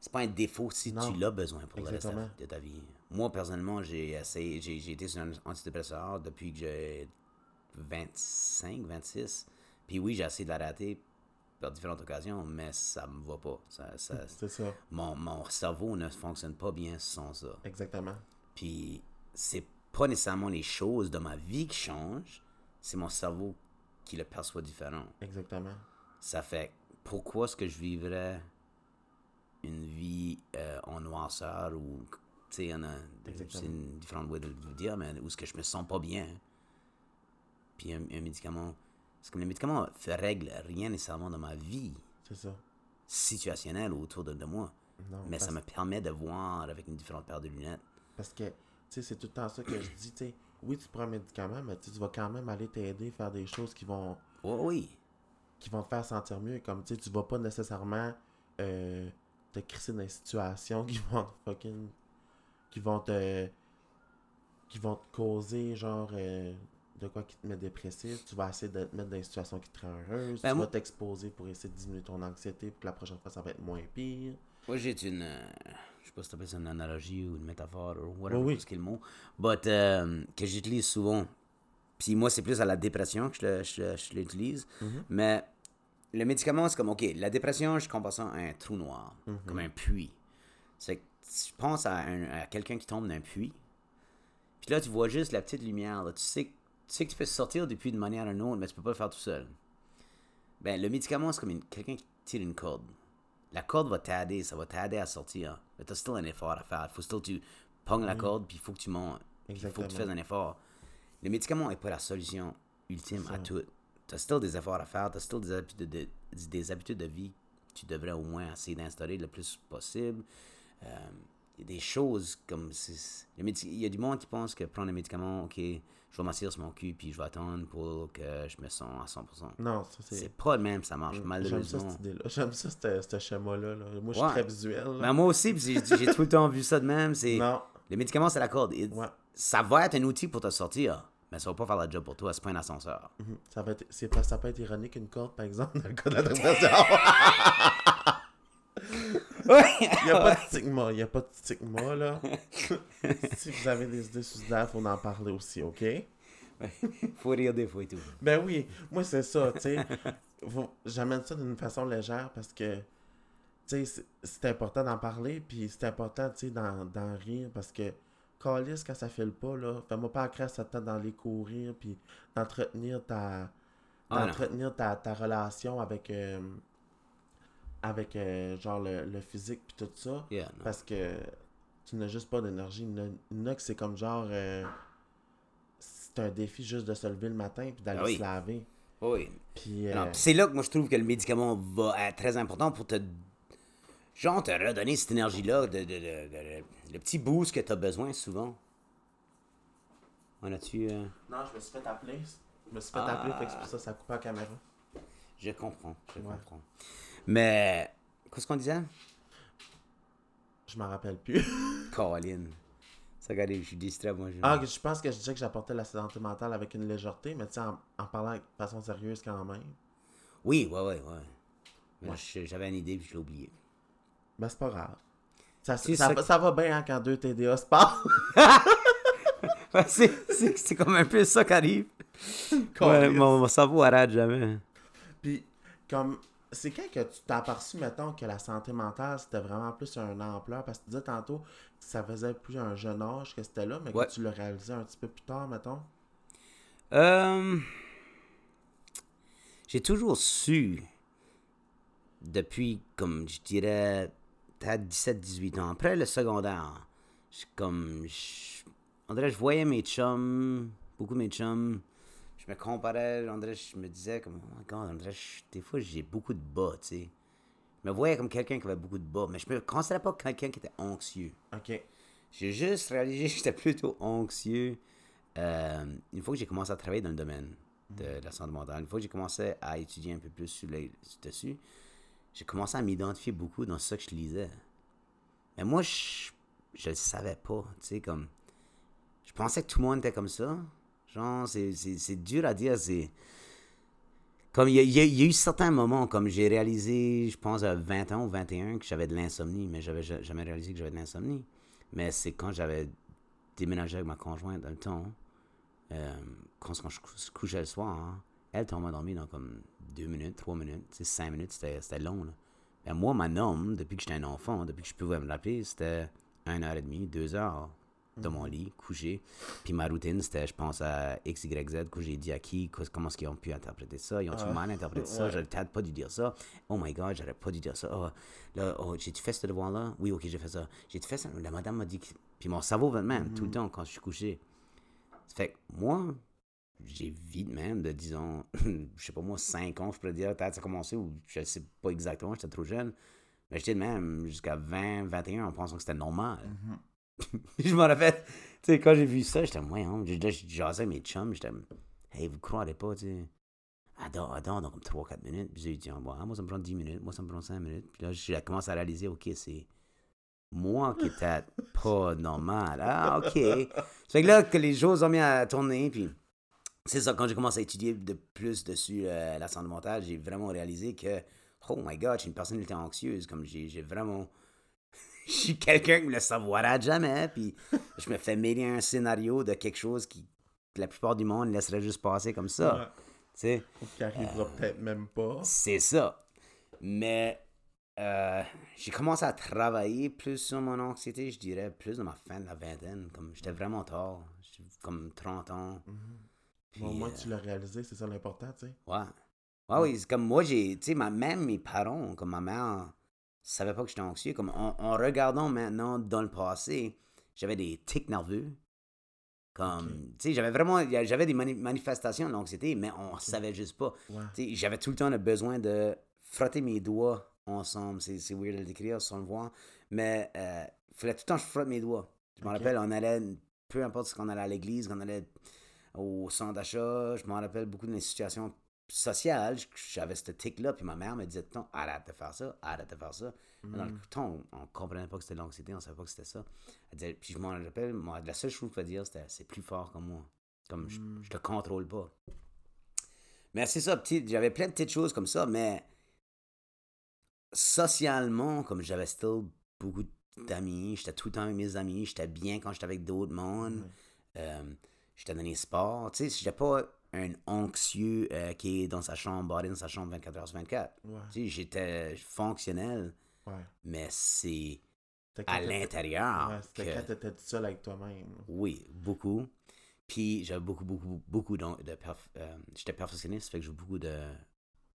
C'est pas un défaut si Non. tu l'as besoin pour le reste de ta vie. Moi, personnellement, j'ai essayé, j'ai, j'ai été sur un antidépresseur depuis que j'ai 25, 26. Puis oui, j'ai essayé de l'arrêter par différentes occasions, mais ça me va pas. Ça, ça- C'est ça. mon, mon cerveau ne fonctionne pas bien sans ça. Exactement. Puis c'est pas nécessairement les choses de ma vie qui changent, c'est mon cerveau qui le perçoit différent. Exactement. Ça fait pourquoi est-ce que je vivrais une vie euh, en noirceur ou tu sais, il y en a une différente way de le dire, mais où est-ce que je me sens pas bien. Puis un, un médicament, parce que le médicament fait règle rien nécessairement dans ma vie C'est ça. situationnelle autour de, de moi, Non, mais ça me permet de voir avec une différente paire de lunettes. Parce que, tu sais, c'est tout le temps ça que je dis, tu sais, oui, tu prends un médicament, mais tu vas quand même aller t'aider, faire des choses qui vont, Oh, oui, qui vont te faire sentir mieux. Comme, tu sais, tu vas pas nécessairement euh, te crisser dans des situations qui vont te fucking... qui vont te... qui vont te causer, genre, euh, de quoi qui te met dépressif. Tu vas essayer de te mettre dans des situations qui te rendent heureuse. Ben, tu moi- vas t'exposer pour essayer de diminuer ton anxiété, pour que la prochaine fois, ça va être moins pire. Moi, j'ai une. euh, je sais pas si tu appelles ça une analogie ou une métaphore ou whatever, Oui, oui. ce qu'est le mot. But, euh, que j'utilise souvent. Puis moi, c'est plus à la dépression que je, l'utilise. Mhm. Mais le médicament, c'est comme, OK, la dépression, je compare ça à un trou noir, Mhm. comme un puits. C'est que je pense à, à quelqu'un qui tombe dans un puits. Puis là, tu vois juste la petite lumière. là. Tu, sais, que- tu sais que tu peux sortir du puits d'une manière ou d'une autre, mais tu peux pas le faire tout seul. Ben, le médicament, c'est comme une- quelqu'un qui tire une corde. La corde va t'aider, ça va t'aider à sortir. Mais t'as still un effort à faire. Il faut still que tu pognes la corde, puis il faut que tu montes. Puis Il faut que tu Mm. Fasses un effort. Le médicament n'est pas la solution ultime à tout. Tu as still des efforts à faire, tu as still des habitudes de, des habitudes de vie que tu devrais au moins essayer d'installer le plus possible. Euh, Il y a des choses comme. Il y a du monde qui pense que prendre un médicament, ok, je vais m'asseoir sur mon cul, puis je vais attendre pour que je me sens à 100%. Non, ça, c'est... C'est pas le même, ça marche J'aime ça, malheureusement. cette idée-là. J'aime ça, ce schéma-là. là. Moi, je suis Ouais. très visuel. là. Ben, moi aussi, j'ai tout le temps vu ça de même. C'est Non. le médicament, c'est la corde. Et Ouais. Ça va être un outil pour te sortir, mais ça va pas faire la job pour toi. C'est pas un ascenseur. Mhm. Ça, va être, ça peut être ironique une corde, par exemple, dans le cas de la. Il n'y a pas de stigma. Il n'y a pas de stigma, là. si vous avez des idées suicidaires, il faut en parler aussi, OK? Faut rire des fois et tout. Ben oui, moi, c'est ça, tu sais. J'amène ça d'une façon légère parce que, tu sais, c'est- important d'en parler, puis c'est important, tu sais, d'en rire parce que, calice, quand ça file pas, là, fais-moi pas crasse ta tête d'aller courir, puis d'entretenir ta... Ah, d'entretenir ta, ta relation avec... euh, avec, euh, genre, le, le physique, puis tout ça. Yeah. Parce que tu n'as juste pas d'énergie. Que c'est comme genre. euh, c'est un défi juste de se lever le matin puis d'aller Ah oui. se laver. Oui. Puis. euh, c'est là que moi je trouve que le médicament va être très important pour te. Genre, te redonner cette énergie-là, de, de- le petit boost que tu as besoin souvent. On a-tu. Non, je me suis fait appeler. Je me suis fait Ah. appeler, fait que pour ça ça coupe la caméra. Je comprends, je Ouais. comprends. Mais. Qu'est-ce qu'on disait? Je m'en rappelle plus. Caroline. Ça, regardez, je suis distrait, moi. Je... ah, je pense que je disais que j'apportais la santé mentale avec une légèreté, mais tu sais, en, en parlant de façon sérieuse quand même. Oui, ouais, ouais, ouais. Ouais. J'avais une idée puis je l'ai oublié. Ben, c'est pas grave. Ça, ça, ça va- ça va bien hein, quand deux TDA se parlent. c'est c'est- comme un peu ça qui arrive. Ouais, mon, mon cerveau arrête jamais. Puis, comme, c'est quand que tu t'es aperçu, mettons, que la santé mentale, c'était vraiment plus un ampleur? Parce que tu disais tantôt que ça faisait plus un jeune âge que c'était là, mais Ouais. que tu le réalisais un petit peu plus tard, mettons? Euh, J'ai toujours su, depuis, comme je dirais, peut-être 17-18 ans, après le secondaire, je, comme, je, on dirait, je voyais mes chums, beaucoup mes chums, je me comparais, dirait, je me disais, comme, oh my God, dirait, je- des fois, j'ai beaucoup de bas, tu sais. Je me voyais comme quelqu'un qui avait beaucoup de bas, mais je me considérais pas quelqu'un qui était anxieux. OK. J'ai juste réalisé que j'étais plutôt anxieux euh, une fois que j'ai commencé à travailler dans le domaine de la santé mentale. Une fois que j'ai commencé à étudier un peu plus sur dessus, j'ai commencé à m'identifier beaucoup dans ce que je lisais. Mais moi, je je le savais pas, tu sais, comme... Je pensais que tout le monde était comme ça. Genre, c'est dur à dire. C'est comme il y, y, a eu certains moments, comme j'ai réalisé, je pense à 20 ans ou 21, que j'avais de l'insomnie, mais j'avais jamais réalisé que j'avais de l'insomnie. Mais c'est quand j'avais déménagé avec ma conjointe dans le temps, euh, quand, quand, je couchais le soir, hein. elle tombait endormie dans comme 2 minutes, 3 minutes, 5 minutes, c'était long. Là. Ben, moi, ma norme, depuis que j'étais un enfant, depuis que je pouvais me l'appeler, c'était 1h30, 2h de mon lit, couché. Puis ma routine, c'était, je pense, à XYZ, que j'ai dit à qui, comment est-ce qu'ils ont pu interpréter ça, ils ont ah. mal interprété ça, j'aurais peut-être pas dû dire ça. Oh my god, j'aurais pas dû dire ça. Ah, là, oh, j'ai-tu fait ce devoir-là? Oui, ok, j'ai fait ça. J'ai-tu fait ça? La madame m'a dit que... Puis mon cerveau va de même, tout le mm-hmm. temps, quand je suis couché. Ça fait que moi, j'ai vite même de, disons, je sais pas moi, 5 ans, je pourrais dire, peut-être ça a commencé, ou je sais pas exactement, j'étais trop jeune. Mais j'étais même jusqu'à 20, 21 en pensant que c'était normal. Mm-hmm. je m'en rappelle, tu sais, quand j'ai vu ça, j'étais, hein, je, jasais mes chums, j'étais, hey, vous croirez pas, tu sais. Adore, adore, dans comme 3-4 minutes. Puis j'ai dit, ah, moi, ça me prend 10 minutes, moi, ça me prend 5 minutes. Puis là, j'ai commencé à réaliser, ok, c'est moi qui était pas normal. Ah, ok. Ça fait que là, que les choses ont mis à tourner, puis c'est ça, quand j'ai commencé à étudier de plus dessus euh, la santé mentale, j'ai vraiment réalisé que, oh my god, je suis une personnalité anxieuse, comme j'ai vraiment... je suis quelqu'un qui ne le saura jamais, puis je me fais mêler un scénario de quelque chose qui, que la plupart du monde laisserait juste passer comme ça. Ouais. Tu sais, qui arrivera peut-être même pas. c'est ça. Mais euh, j'ai commencé à travailler plus sur mon anxiété, je dirais, plus dans ma fin de la vingtaine. Comme j'étais vraiment tard, comme 30 ans. Puis, Bon, moi, euh, tu l'as réalisé, c'est ça l'important, tu sais. Ouais. Ouais, oui, c'est comme moi, j'ai. Tu sais, ma- même mes parents, comme ma mère, savait pas que j'étais anxieux. Comme en, en regardant maintenant dans le passé, j'avais des tics nerveux. Comme, tu sais, j'avais vraiment. J'avais des mani- manifestations d'anxiété, mais on savait juste pas. Tu sais, j'avais tout le temps le besoin de frotter mes doigts ensemble. C'est weird de le décrire sans le voir. Mais il fallait tout le temps que je frotte mes doigts. Je me Ok. rappelle, on allait, peu importe ce qu'on allait à l'église, qu'on allait au centre d'achat, je me rappelle beaucoup de mes situations sociales, j- j'avais ce tic-là, puis ma mère me disait temps, arrête de faire ça, arrête de faire ça. Mais Dans le temps, on, on comprenait pas que c'était l'anxiété, on savait pas que c'était ça. Elle disait, puis je m'en rappelle, moi, la seule chose que je pouvais dire, c'était, c'est plus fort que moi. Comme, je, je te contrôle pas. Mais c'est ça, petit, j'avais plein de petites choses comme ça, mais socialement, comme j'avais still beaucoup d'amis, j'étais tout le temps avec mes amis, j'étais bien quand j'étais avec d'autres mondes, euh, j'étais dans les sports, tu sais, j'étais pas un anxieux euh, qui est dans sa chambre, barré dans sa chambre 24 heures sur 24. Ouais. Tu sais, j'étais fonctionnel, Ouais. mais c'est à l'intérieur Ouais, c'était que- quand t'étais tout seul avec toi-même. oui, beaucoup. Puis j'avais beaucoup, beaucoup, beaucoup d'an- de, perf- euh, j'étais perfectionniste, fait que j'ai beaucoup de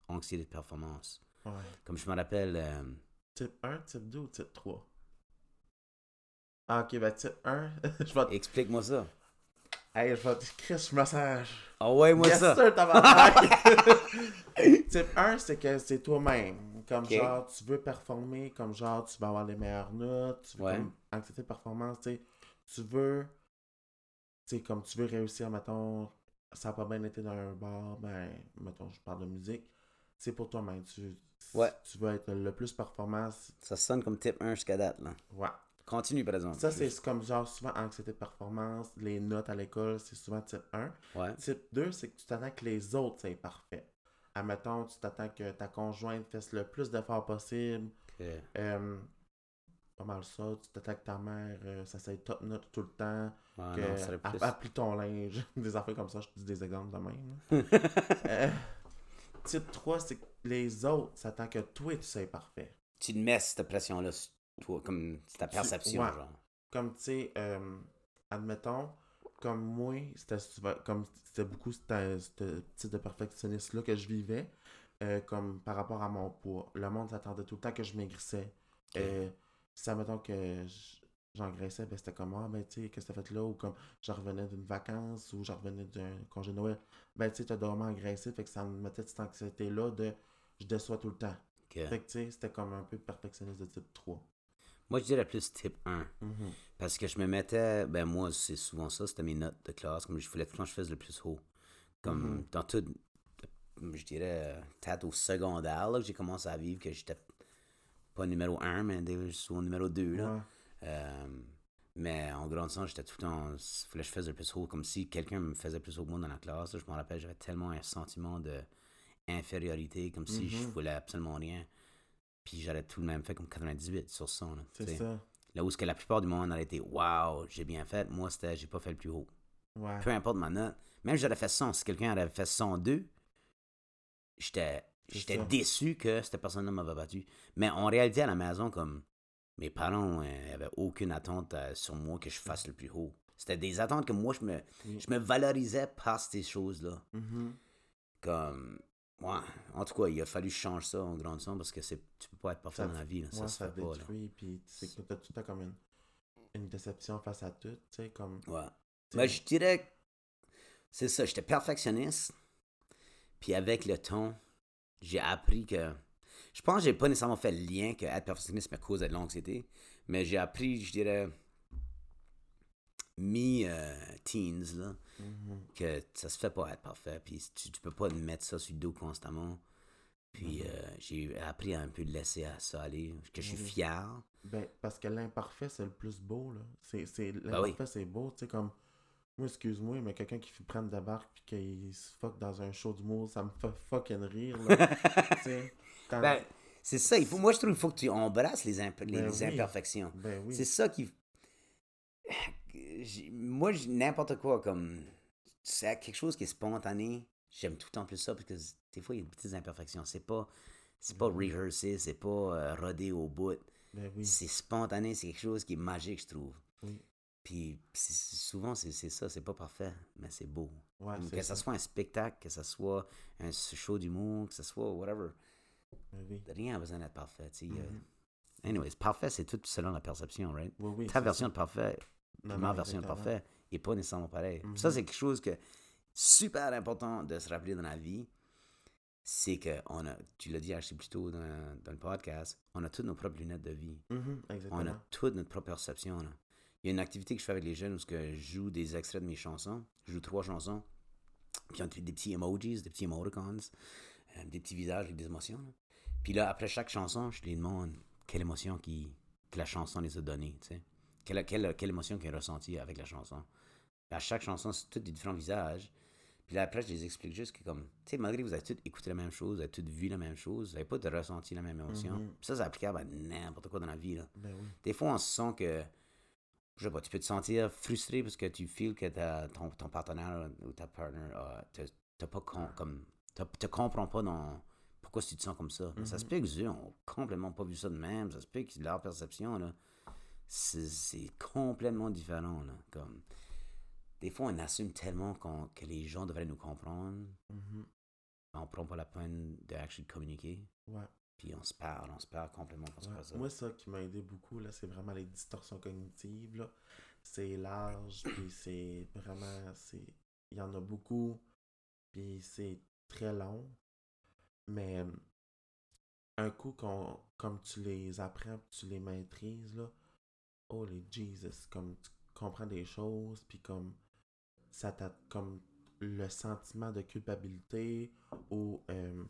anxiété de performance. Ouais. Comme je me rappelle, euh, Type 1, type 2 ou type 3? Ah, ok, ben type 1, je vais te... explique-moi ça. Hey, je vais te... Chris, je me sers. Ah ouais, moi yes ça. tabarnak! type 1, c'est que c'est toi-même. Comme genre, tu veux performer, comme genre, tu veux avoir les meilleures notes, tu veux Ouais. comme anxiété de performance, tu sais. Tu veux, tu sais, comme tu veux réussir, mettons, ça n'a pas bien été dans un bar, ben, mettons, je parle de musique, c'est pour toi-même. Tu, Ouais. tu veux être le plus performant. Ça sonne comme type 1 jusqu'à date, là. Ouais. Continue, par exemple. Ça, c'est comme genre souvent anxiété de performance, les notes à l'école, c'est souvent type 1. Ouais. Type 2, c'est que tu t'attends que les autres soient parfaits. Admettons, tu t'attends que ta conjointe fasse le plus d'efforts possible. Euh, pas mal ça. Tu t'attends que ta mère, euh, ça soit top note tout le temps. Ouais, que non, ça plus... plie ton linge. Des affaires comme ça, je te dis des exemples de même. Euh, type 3, c'est que les autres s'attendent que toi, tu sois parfait. tu te mets cette pression-là sur toi, comme ta perception, ouais. genre. comme tu sais, euh, admettons, comme moi, c'était comme c'était beaucoup ce type de perfectionniste-là que je vivais, euh, comme par rapport à mon poids. Le monde s'attendait tout le temps que je maigrissais. Ok. Euh, ça, mettons que j'engraissais, ben c'était comme, ah, ben tu sais, qu'est-ce que t'as fait là? Ou comme, je revenais d'une vacance ou je revenais d'un congé de Noël. Ben tu sais, t'as dormi engraissé, fait que ça me mettait cette anxiété-là de je déçois tout le temps. Fait que tu sais, c'était comme un peu perfectionniste de type 3. Moi, je dirais plus type 1. Mhm. Parce que je me mettais, ben moi, c'est souvent ça, c'était mes notes de classe. Comme je voulais tout le temps que je fasse le plus haut. Comme Mhm. dans tout, je dirais, peut-être au secondaire, là, que j'ai commencé à vivre, que j'étais pas numéro 1, mais souvent numéro 2. Là. Ouais. Euh, mais en grandissant, j'étais tout le temps, il fallait que je fasse le plus haut. Comme si quelqu'un me faisait plus haut que moi dans la classe. là, je me rappelle, j'avais tellement un sentiment de infériorité, comme si je Mhm. voulais absolument rien. Puis j'aurais tout de même fait comme 98 sur 100. Là, tu C'est ça. Là où ce que la plupart du monde aurait été Waouh, j'ai bien fait, moi c'était j'ai pas fait le plus haut. Ouais. Peu importe ma note. Même si j'aurais fait 100, si quelqu'un avait fait 102, j'étais déçu que cette personne-là m'avait battu. Mais en réalité, à la maison, comme mes parents n'avaient aucune attente euh, sur moi que je fasse le plus haut. C'était des attentes que moi, je me, je me valorisais par ces choses-là. Mhm. Comme, ouais, en tout cas, il a fallu que je change ça en grandissant parce que c'est, tu peux pas être parfait Ça- dans la vie. là. Ça Ouais, se ça fait pas. Là. détruit, puis c'est que t'as tout le temps comme une, une déception face à tout, tu sais, comme... Ouais. tu Mais sais, je dirais que c'est ça, j'étais perfectionniste. Puis avec le temps, j'ai appris que. Je pense que j'ai pas nécessairement fait le lien que être perfectionniste me cause de l'anxiété, mais j'ai appris, je dirais, mi-teens, là, que ça se fait pas être parfait, puis tu, tu peux pas mettre ça sur le dos constamment. Puis Mhm. euh, j'ai appris à un peu laisser à ça aller, que je suis Mhm. fier. Ben, parce que l'imparfait, c'est le plus beau, là. C'est, c'est, Ben oui. l'imparfait, c'est beau, tu sais, comme... Moi, excuse-moi, mais quelqu'un qui fait prendre de barque puis qu'il se fuck dans un show d'humour, ça me fait fucking rire, là. quand- Ben, c'est ça, il faut, moi je trouve qu'il faut que tu embrasses les, imp- les Ben oui. imperfections. ben oui. C'est ça qui. Moi, n'importe quoi, comme. C'est quelque chose qui est spontané. J'aime tout le temps plus ça parce que des fois, il y a des petites imperfections. C'est pas. C'est pas rehearsé, c'est pas euh, rodé au bout. Ben oui. C'est spontané, c'est quelque chose qui est magique, je trouve. Oui. Puis souvent, c'est ça, c'est pas parfait, mais c'est beau. Ouais, que ça ça. soit un spectacle, que ça soit un show d'humour, que ça soit whatever. Ben oui. Rien n'a besoin d'être parfait. euh. Mhm. Anyways, parfait, c'est tout selon la perception, right? Oui, oui, Ta version ça. de parfait, Non, puis ma non, version de exactement. parfait n'est pas nécessairement pareil. Mhm. Ça, c'est quelque chose que super important de se rappeler dans la vie. C'est que on a, tu l'as dit Ashley plus tôt dans, dans le podcast, on a toutes nos propres lunettes de vie. Mhm, On a toute notre propre perception. là. Il y a une activité que je fais avec les jeunes où je joue des extraits de mes chansons. Je joue trois chansons. Puis on des petits emojis, des petits emoticons, euh, des petits visages avec des émotions. là. Puis là, après chaque chanson, je les demande quelle émotion qui, que la chanson les a données. tu sais. Quelle, quelle, quelle émotion qu'ils ont ressentie avec la chanson. À chaque chanson, c'est tous des différents visages. Puis là, après, je les explique juste que, comme, tu sais, malgré que vous avez tous écouté la même chose, vous avez tous vu la même chose, vous n'avez pas de ressenti la même émotion. Mhm. Puis ça, c'est applicable à n'importe quoi dans la vie. Là. Ben oui. Des fois, on se sent que, je sais pas, tu peux te sentir frustré parce que tu feels que ton, ton partenaire ou ta partner te, te pas con- comme, te, te comprend pas dans pourquoi tu te sens comme ça. Mais ça se Mhm. peut que eux ont complètement pas vu ça de même. Ça se peut que leur perception, là, c'est complètement différent. Là, comme, des fois, on assume tellement que les gens devraient nous comprendre, Mhm. mais on prend pas la peine de actually communiquer. Ouais. Puis on se parle, on se parle complètement Ouais. ça. Moi, ça qui m'a aidé beaucoup, là, c'est vraiment les distorsions cognitives. là. C'est large, puis c'est vraiment. c'est Il y en a beaucoup, puis c'est très long. Mais un coup, qu'on, comme tu les apprends, tu les maîtrises, là, oh les Jesus, comme tu comprends des choses, puis comme ça t'a comme le sentiment de culpabilité ou euh,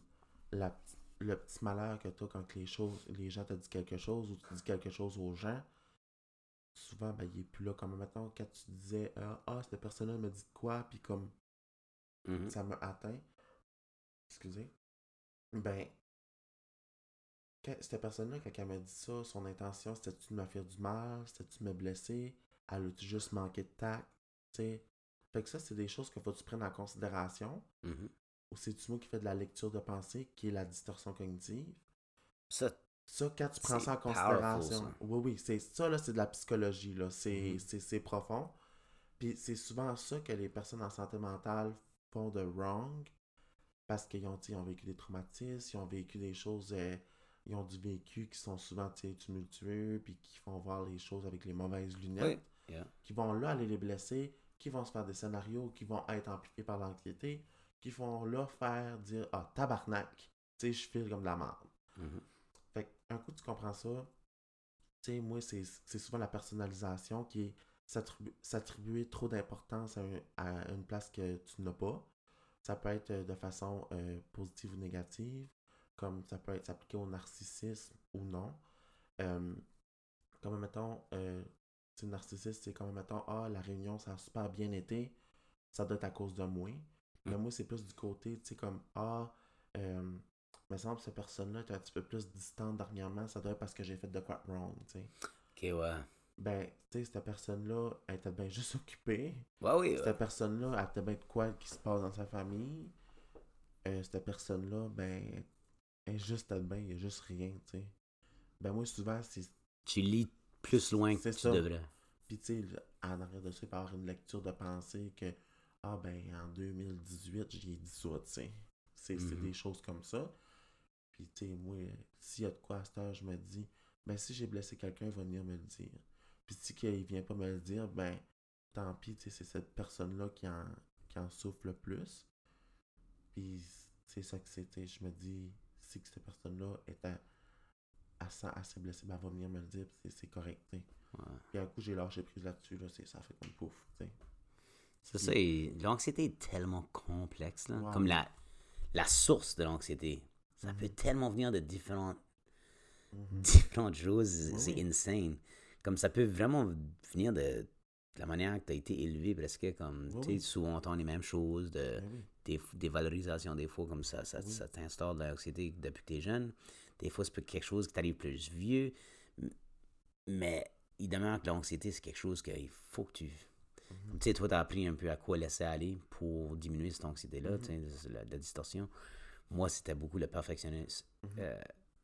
la le petit malheur que tu as quand les choses les gens te disent quelque chose ou tu dis quelque chose aux gens souvent ben, il est plus là. Comme maintenant quand tu disais ah ah, cette personne là me dit de quoi puis comme Mhm. ça m'a atteint. Excusez. Ben cette personne là quand elle m'a dit ça son intention c'était-tu de me faire du mal? C'était-tu de me blesser? Elle a juste manqué de tact? Tu sais? Fait que ça c'est des choses qu'il faut que tu prennes en considération Mhm. ou c'est-tu moi qui fais de la lecture de pensée, qui est la distorsion cognitive? Ça, Ça, quand tu prends ça en powerful, considération. ça. Oui, oui, c'est ça, là, c'est de la psychologie, là. C'est Mhm. c'est- c'est profond. Puis c'est souvent ça que les personnes en santé mentale font de wrong. Parce qu'ils ont, ont vécu des traumatismes, ils ont vécu des choses, euh, ils ont du vécu qui sont souvent tumultueux, puis qui font voir les choses avec les mauvaises lunettes oui. Yeah. qui vont là aller les blesser, qui vont se faire des scénarios qui vont être amplifiés par l'anxiété, qui vont là faire dire Ah, tabarnak, tu sais, je file comme de la merde. Mhm. Fait un coup, tu comprends ça. Tu sais, moi, c'est souvent la personnalisation qui est s'attribu- s'attribuer trop d'importance à, un- à une place que tu n'as pas. Ça peut être euh, de façon euh, positive ou négative, comme ça peut être s'appliquer au narcissisme ou non. Euh, comme, mettons, euh, sais, narcissiste, c'est comme, mettons, ah, la réunion, ça a super bien été, ça doit être à cause de moi. Mais moi, c'est plus du côté, tu sais, comme, ah, euh, me semble que cette personne-là est un petit peu plus distante dernièrement, ça doit être parce que j'ai fait de quoi wrong, tu sais. Ok, ouais. ben, tu sais, cette personne-là, elle était bien juste occupée. Ouais, oui. Cette personne-là, elle était bien de quoi qui se passe dans sa famille. Euh, cette personne-là, ben, juste bien, il n'y a juste rien, tu sais. Ben, moi, souvent, c'est. Tu lis plus loin que C'est tu ça. devrais. Puis, tu sais, en arrière de ça, il peut y avoir une lecture de pensée que, ah, ben, en 2018, j'ai dit ça, tu sais. C'est Mhm. des choses comme ça. Puis, tu sais, moi, s'il y a de quoi à cette heure, je me dis, ben, si j'ai blessé quelqu'un, il va venir me le dire. Puis, si il vient pas me le dire, ben, tant pis, tu sais, c'est cette personne-là qui en, qui en souffre le plus. Puis, c'est ça que c'était. Je me dis, si que cette personne-là est à, à sent assez blessée, ben, elle va venir me le dire, c'est- correct. Ouais. Puis un coup, j'ai lâché prise là-dessus, là, c'est- ça fait comme pouf. C'est ça. L'anxiété est tellement complexe. Là. Comme la, la source de l'anxiété. Ça peut tellement venir de différentes, Mhm. différentes choses. Oui, C'est insane. Comme ça peut vraiment venir de, de la manière que tu as été élevé, presque. Comme, Oui, tu sais, souvent on entend les mêmes choses, de, Ben oui. Des, des valorisations, des fois, comme ça, ça, ça t'instaure de l'anxiété depuis que tu es jeune. Des fois, c'est quelque chose qui t'arrive plus vieux. Mais il demeure que l'anxiété, c'est quelque chose qu'il faut que tu. Mhm. Tu sais, toi, tu as appris un peu à quoi laisser aller pour diminuer cette anxiété-là, Mhm. la distorsion. Moi, c'était beaucoup le perfectionnisme. Mhm. Euh,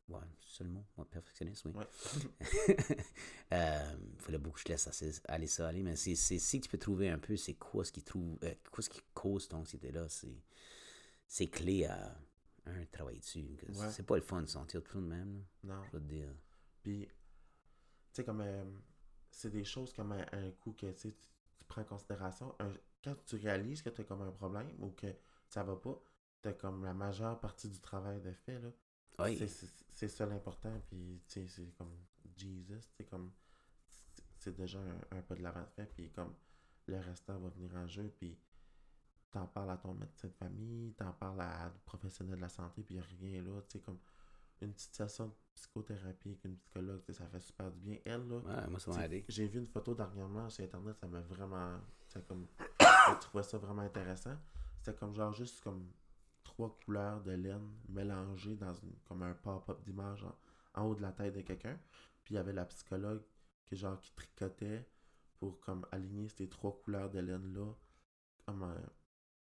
ouais, mot, ouais, perfectionniste, oui. Ouais. Euh, Il fallait beaucoup que je laisse assez- aller ça aller, mais c'est si tu peux trouver un peu c'est quoi ce qui trouve euh, quoi ce qui cause ton anxiété-là, c'est c'est clé à un travailler dessus. Ouais. C'est pas le fun de sentir tout de même, là, Non. je te dire. Puis, tu sais, comme. euh, c'est des choses comme un, un coup que tu, tu tu prends en considération. Un- quand tu réalises que tu as comme un problème ou que ça va pas, tu as comme la majeure partie du travail de fait, là. Oui, C'est- ça l'important, puis tu sais, c'est comme Jesus, c'est comme. c'est- déjà un, un pas de l'avant fait, puis comme le restant va venir en jeu, puis t'en parles à ton médecin de famille, t'en parles à un professionnel de la santé, puis rien là, tu sais, comme une petite session de psychothérapie avec une psychologue, ça fait super du bien. Elle, là, ouais, moi ça m'a aidé. j'ai vu une photo dernièrement sur Internet, ça m'a vraiment. Comme. J'ai trouvé ça vraiment intéressant. C'était comme genre juste comme trois couleurs de laine mélangées dans une, comme un pop-up d'image en, en haut de la tête de quelqu'un. Puis il y avait la psychologue qui genre qui tricotait pour comme aligner ces trois couleurs de laine là comme euh,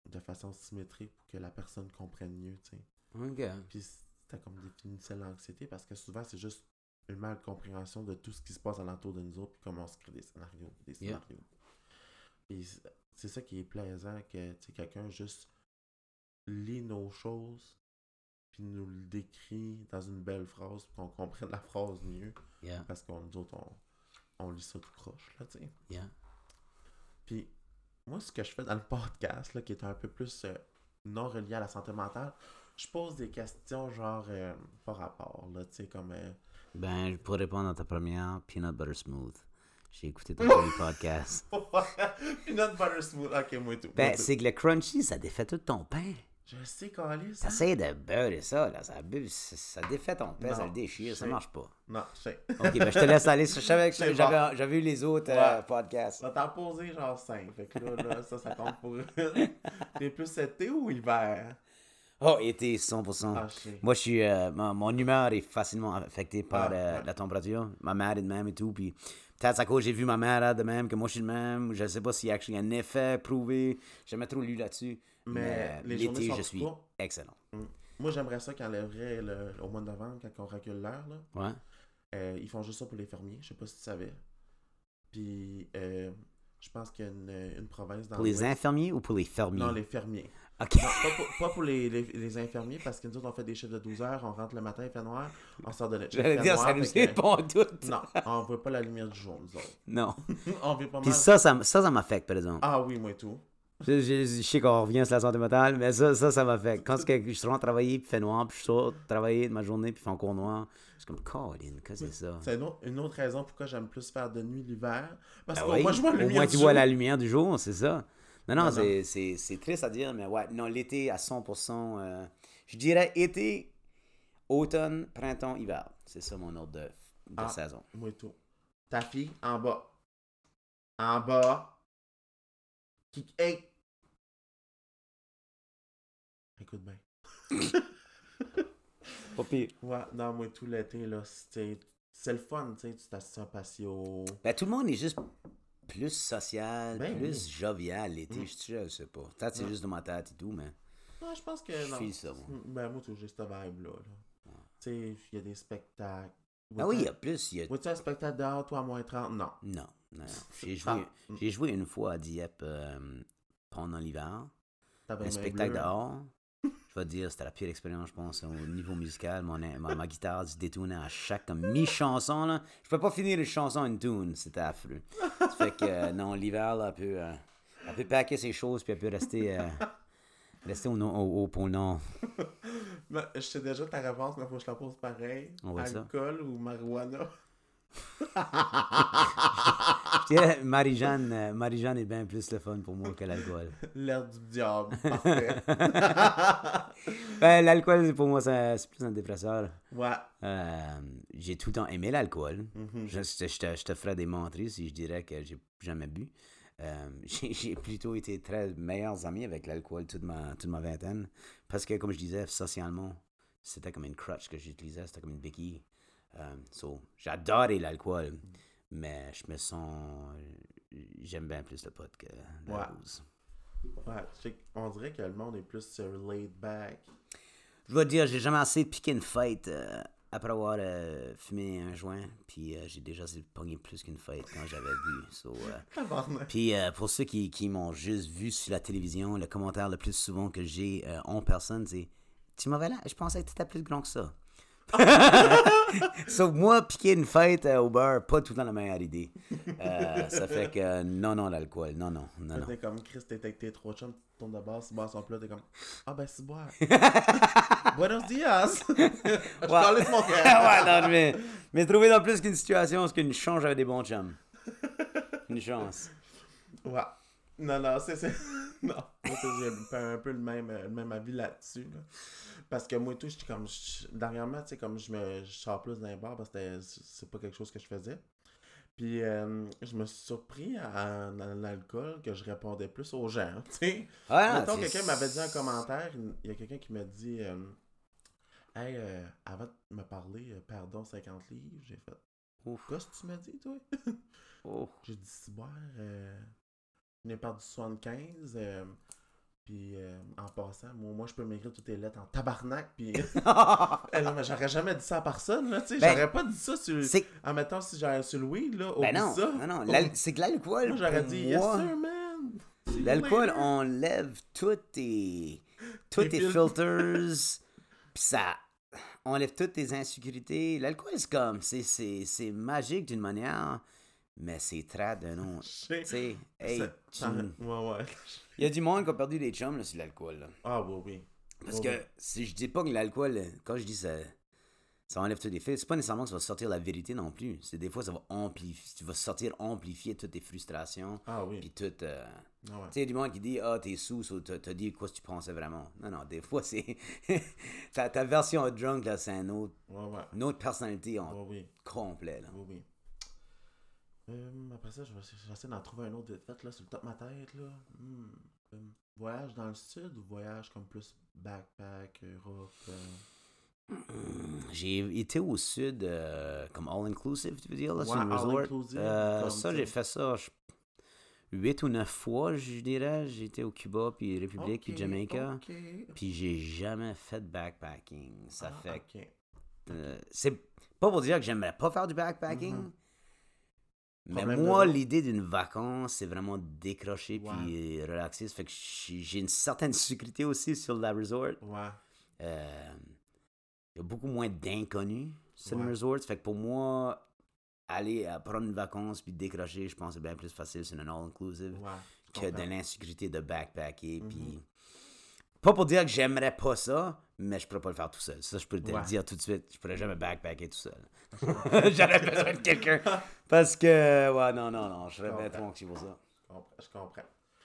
de façon symétrique pour que la personne comprenne mieux, tu sais. Ok. Puis c'était comme définissait l'anxiété parce que souvent c'est juste une mal compréhension de tout ce qui se passe alentour de nous autres puis comment on se crée des scénarios, des Yeah. scénarios. Puis c'est- ça qui est plaisant que quelqu'un juste lit nos choses puis nous le décrit dans une belle phrase pour qu'on comprenne la phrase mieux Yeah, parce qu'on nous autres on, on lit ça tout croche là, tu sais. yeah. Puis, moi, ce que je fais dans le podcast, là, qui est un peu plus euh, non relié à la santé mentale, je pose des questions genre euh, par rapport, là, tu sais, comme. euh, Ben, pour répondre à ta première, Peanut Butter Smooth. J'ai écouté ton premier podcast. Peanut butter smooth, ok, moi tout. moi Ben, tout. c'est que le crunchy, ça défait tout ton pain. Je sais, Calis. ça. T'essayes de beurrer ça, là. Ça, bu- ça défait ton pain, ça le déchire, ça marche pas. Non, je sais. Ok, ben je te laisse aller. Je savais que j'avais j'avais eu les autres euh, podcasts. Ça t'en posé genre 5. Fait que là, là, ça, ça compte pour. T'es plus été ou hiver? Oh, été 100%. Ah. Moi, je suis. euh, mon, mon humeur est facilement affectée par Ouais, euh, ouais. la température. Ma mère est de même et tout. Puis peut-être à cause j'ai vu ma mère de même, que moi je suis de même. Je sais pas s'il y a un effet prouvé. J'ai jamais trop lu là-dessus. Mais Mais, les journées l'été, sont je suis excellent. Mm. Moi, j'aimerais ça qu'ils enlèveraient le- au mois de novembre, quand on recule l'heure. Ouais. Euh, ils font juste ça pour les fermiers. Je sais pas si tu savais. Puis, euh, je pense qu'il y a une, une province dans Pour les infirmiers ou pour les fermiers? Non, les fermiers. Ok. Non, pas pour, pas pour les, les, les infirmiers, parce que nous autres, on fait des chiffres de 12 heures, on rentre le matin, il fait noir, on sort de notre chiffre, J'allais dire, noir, ça nous est pas en doute. Non, on voit pas la lumière du jour, nous autres. Non. on vit pas Puis mal. ça, ça, ça, ça m'affecte, par exemple. Ah oui, moi et tout. Je, je- je sais qu'on revient sur la santé mentale, mais ça, ça, ça m'affecte. Quand c'est que je rentre travailler, puis fait noir, puis je sors travailler de ma journée, puis fait encore noir, je suis comme, Colin, qu'est-ce que c'est ça? C'est une, autre- raison pourquoi j'aime plus faire de nuit l'hiver. Parce oui, moins, je vois la Au lumière moins, du tu vois jour. la lumière du jour, c'est ça. Non, non, Non, c'est- triste à dire, mais ouais, non, l'été à 100%, euh, je dirais été, automne, printemps, hiver. C'est ça mon ordre de, de Ah. saison. Moi tout. Ta fille, en bas. En bas. Qui... Hey! Écoute bien. Pas pire. Ouais, non, moi, tout l'été, là, c'était. c'est le fun, tu sais, tu t'assises un patio. Ben, tout le monde est juste plus social, Ben plus oui. jovial l'été. Je, je sais pas. Peut-être c'est juste de ma tête et tout, mais. Non, je pense que Je non. file ça, moi. Ben, moi, j'ai cette vibe-là. là. Tu sais, il y a des spectacles. Ah oui, il y a plus. Y a... Vois-tu un spectacle dehors, toi, à moins 30? Non. Non, non. J'ai joué, Ah. j'ai joué une fois à Dieppe euh, pendant l'hiver. Un main spectacle bleue. dehors. Dire, c'était la pire expérience, je pense, au niveau musical. Mon, ma, ma guitare se détournait à chaque mi-chanson. là. Je peux pas finir une chanson une tune, c'était affreux. Ça fait que, euh, non, l'hiver, là, elle peut, euh, elle peut packer ses choses, puis elle peut rester, euh, rester au, au, au pôle Nord. Ben, je sais déjà ta réponse, mais faut que je la pose pareil. On voit ça. Alcool ou marijuana? Marie-Jeanne, euh, Marie-Jeanne est bien plus le fun pour moi que l'alcool. L'air du diable. Parfait. Ben, l'alcool, pour moi, c'est plus un dépresseur. ouais. Euh, j'ai tout le temps aimé l'alcool. Mhm. je, je te- je te, je te ferais si je dirais que j'ai jamais bu. Euh, j'ai plutôt été très meilleurs amis avec l'alcool toute ma, toute ma vingtaine. Parce que, comme je disais, socialement, c'était comme une crutch que j'utilisais, c'était comme une béquille. Euh, so, J'adorais l'alcool, mais je me sens. J'aime bien plus le pot que la Ouais. rose. Ouais. je sais On dirait que le monde est plus euh, laid back. Je te dire, j'ai jamais assez piqué une fête euh, après avoir euh, fumé un joint. Puis euh, j'ai déjà pogné plus qu'une fête quand j'avais bu. So. Puis pour ceux qui, qui m'ont juste vu sur la télévision, le commentaire le plus souvent que j'ai en personne, c'est Tu m'avais l'air, je pensais que tu étais plus grand que ça. Sauf moi, piquer une fête euh, au bar, pas tout le temps la meilleure idée. Euh, ça fait que euh, non, non, l'alcool, non, non, non, non. T'es comme Chris, t'es avec tes trois chums, tu tournes de base, tu bois son plat, t'es comme Ah ben c'est boire. Buenos dias. je parlais de mon cœur. ouais, non, mais, mais trouver dans plus qu'une situation, c'est qu'une chance avec des bons chums. Une chance. Ouais. Non, non, c'est. Non. J'ai un peu- le même, euh, le même avis là-dessus. là. Parce que moi et tout, j'étais comme. Dernièrement, tu sais, comme je me je sors plus d'un bar parce que c'est pas quelque chose que je faisais. Puis euh, je me suis surpris à- l'alcool que je répondais plus aux gens. Tu sais. Ah, Mettons, quelqu'un m'avait dit un commentaire, il y a quelqu'un qui m'a dit euh, Hey, euh, avant de me parler, euh, pardon, 50 livres, j'ai fait Ouf. Qu'est-ce que tu m'as dit, toi? Oh. J'ai dit Ciboire, euh, je n'ai perdu 75. Puis euh, en passant, moi, moi je peux m'écrire toutes tes lettres en tabarnak. Puis. Eh non, mais j'aurais jamais dit ça à personne, là, tu sais. Ben, j'aurais pas dit ça sur. En mettant si j'aurais sur le weed, là. Ben non, ça. non, C'est que l'alcool, Moi, j'aurais dit Yes, sir, man. L'alcool later. enlève toutes tes, tous Les tes filters, puis ça enlève toutes tes insécurités. L'alcool, c'est comme, c'est magique d'une manière, mais c'est très d'un autre. Je sais. Tu sais, hey, tu- ça- Ouais, ouais. il y a du monde qui a perdu des chums là, sur l'alcool. Ah, oui, oui. Parce Oui, que oui. si je dis pas que l'alcool, euh, quand je dis ça, ça enlève tous les faits, c'est pas nécessairement que ça va sortir la vérité non plus. C'est des fois, ça va amplifier, tu vas sortir amplifier toutes tes frustrations, Ah, oui. puis toutes. euh, Ah, ouais. Tu sais, il y a du monde qui dit Ah, t'es sous, ou t'as dit quoi que tu pensais vraiment. Non, non, des fois, c'est. ta, ta version drunk, là, c'est un autre, Ouais, ouais. une autre personnalité en Ouais, oui. complet, là. Oui, oui. Euh, après ça, je vais essayer- j'essaie d'en trouver un autre vite fait, là, sur le top de ma tête, là. Hmm. Euh, voyage dans le sud ou voyage comme plus backpack, Europe euh, J'ai été au sud, comme all-inclusive, tu veux dire, là, sur un resort. ça, j'ai fait ça je- huit ou neuf fois, je dirais. J'ai été au Cuba, puis République, puis Jamaica. Puis j'ai jamais fait de backpacking. Ça Ah, fait c'est pas pour dire que j'aimerais pas faire du backpacking. Mhm. Mais moi, l'idée d'une vacance, c'est vraiment décrocher Ouais. puis relaxer. Ça fait que j'ai une certaine sécurité aussi sur la resort. Ouais. Euh, Il y a beaucoup moins d'inconnus sur le Ouais. resort. Ça fait que pour moi, aller à prendre une vacance puis décrocher, je pense que c'est bien plus facile sur un all-inclusive que de l'insécurité de backpacker. Mhm. Puis... Pas pour dire que j'aimerais pas ça, mais je pourrais pas le faire tout seul. Ça, je peux te Ouais. le dire tout de suite. Je pourrais jamais backpacker tout seul. J'aurais besoin de quelqu'un. Parce que, ouais, non, non, non, je serais bien trop anxieux pour ça. Je comprends.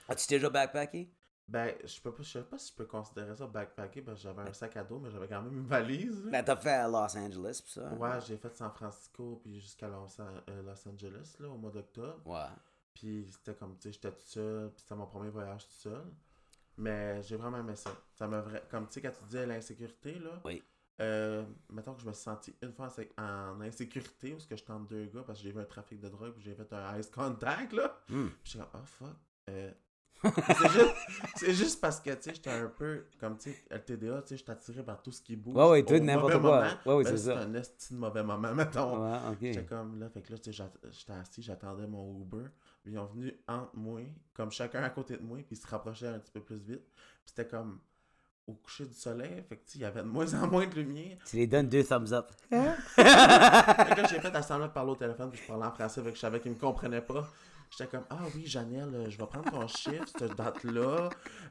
As-tu déjà backpacké? Ben, je peux pas, je sais pas si je peux considérer ça backpacker parce que j'avais un sac à dos, mais j'avais quand même une valise. Ben, t'as fait à Los Angeles, pis ça? Ouais, j'ai fait San Francisco puis jusqu'à Los, euh, Los Angeles là, au mois d'octobre. Ouais. Puis c'était comme, tu sais, j'étais tout seul, puis c'était mon premier voyage tout seul. Mais j'ai vraiment aimé ça. Ça m'a vra- Comme, tu sais, quand tu disais l'insécurité, là, Oui. euh, mettons que je me suis senti une fois en, insécurité parce que j'étais entre deux gars parce que j'ai vu un trafic de drogue j'ai fait un ice contact là. Hmm. Puis j'étais comme, oh fuck. Euh, c'est juste, juste parce que, tu sais, j'étais un peu, comme, tu sais, LTDA, tu sais, j'étais attiré par tout ce qui bouge. Ouais, ouais, tout, n'importe quoi. moment. Ouais, ouais, Ben, c'est un esti de mauvais moment, mettons. Ouais. J'étais comme, là, fait que là, tu sais, j'étais assis, j'attendais mon Uber. Ils ont venu entre moi, comme chacun à côté de moi, puis ils se rapprochaient un petit peu plus vite. Puis c'était comme au coucher du soleil, fait que, il y avait de moins en moins de lumière. Tu les donnes deux thumbs up. Que là, j'ai fait à semblant de parler au téléphone, puis je parlais en français, fait que je savais qu'ils me comprenaient pas. J'étais comme, ah oui, Janelle, euh, je vais prendre ton chiffre, cette date-là.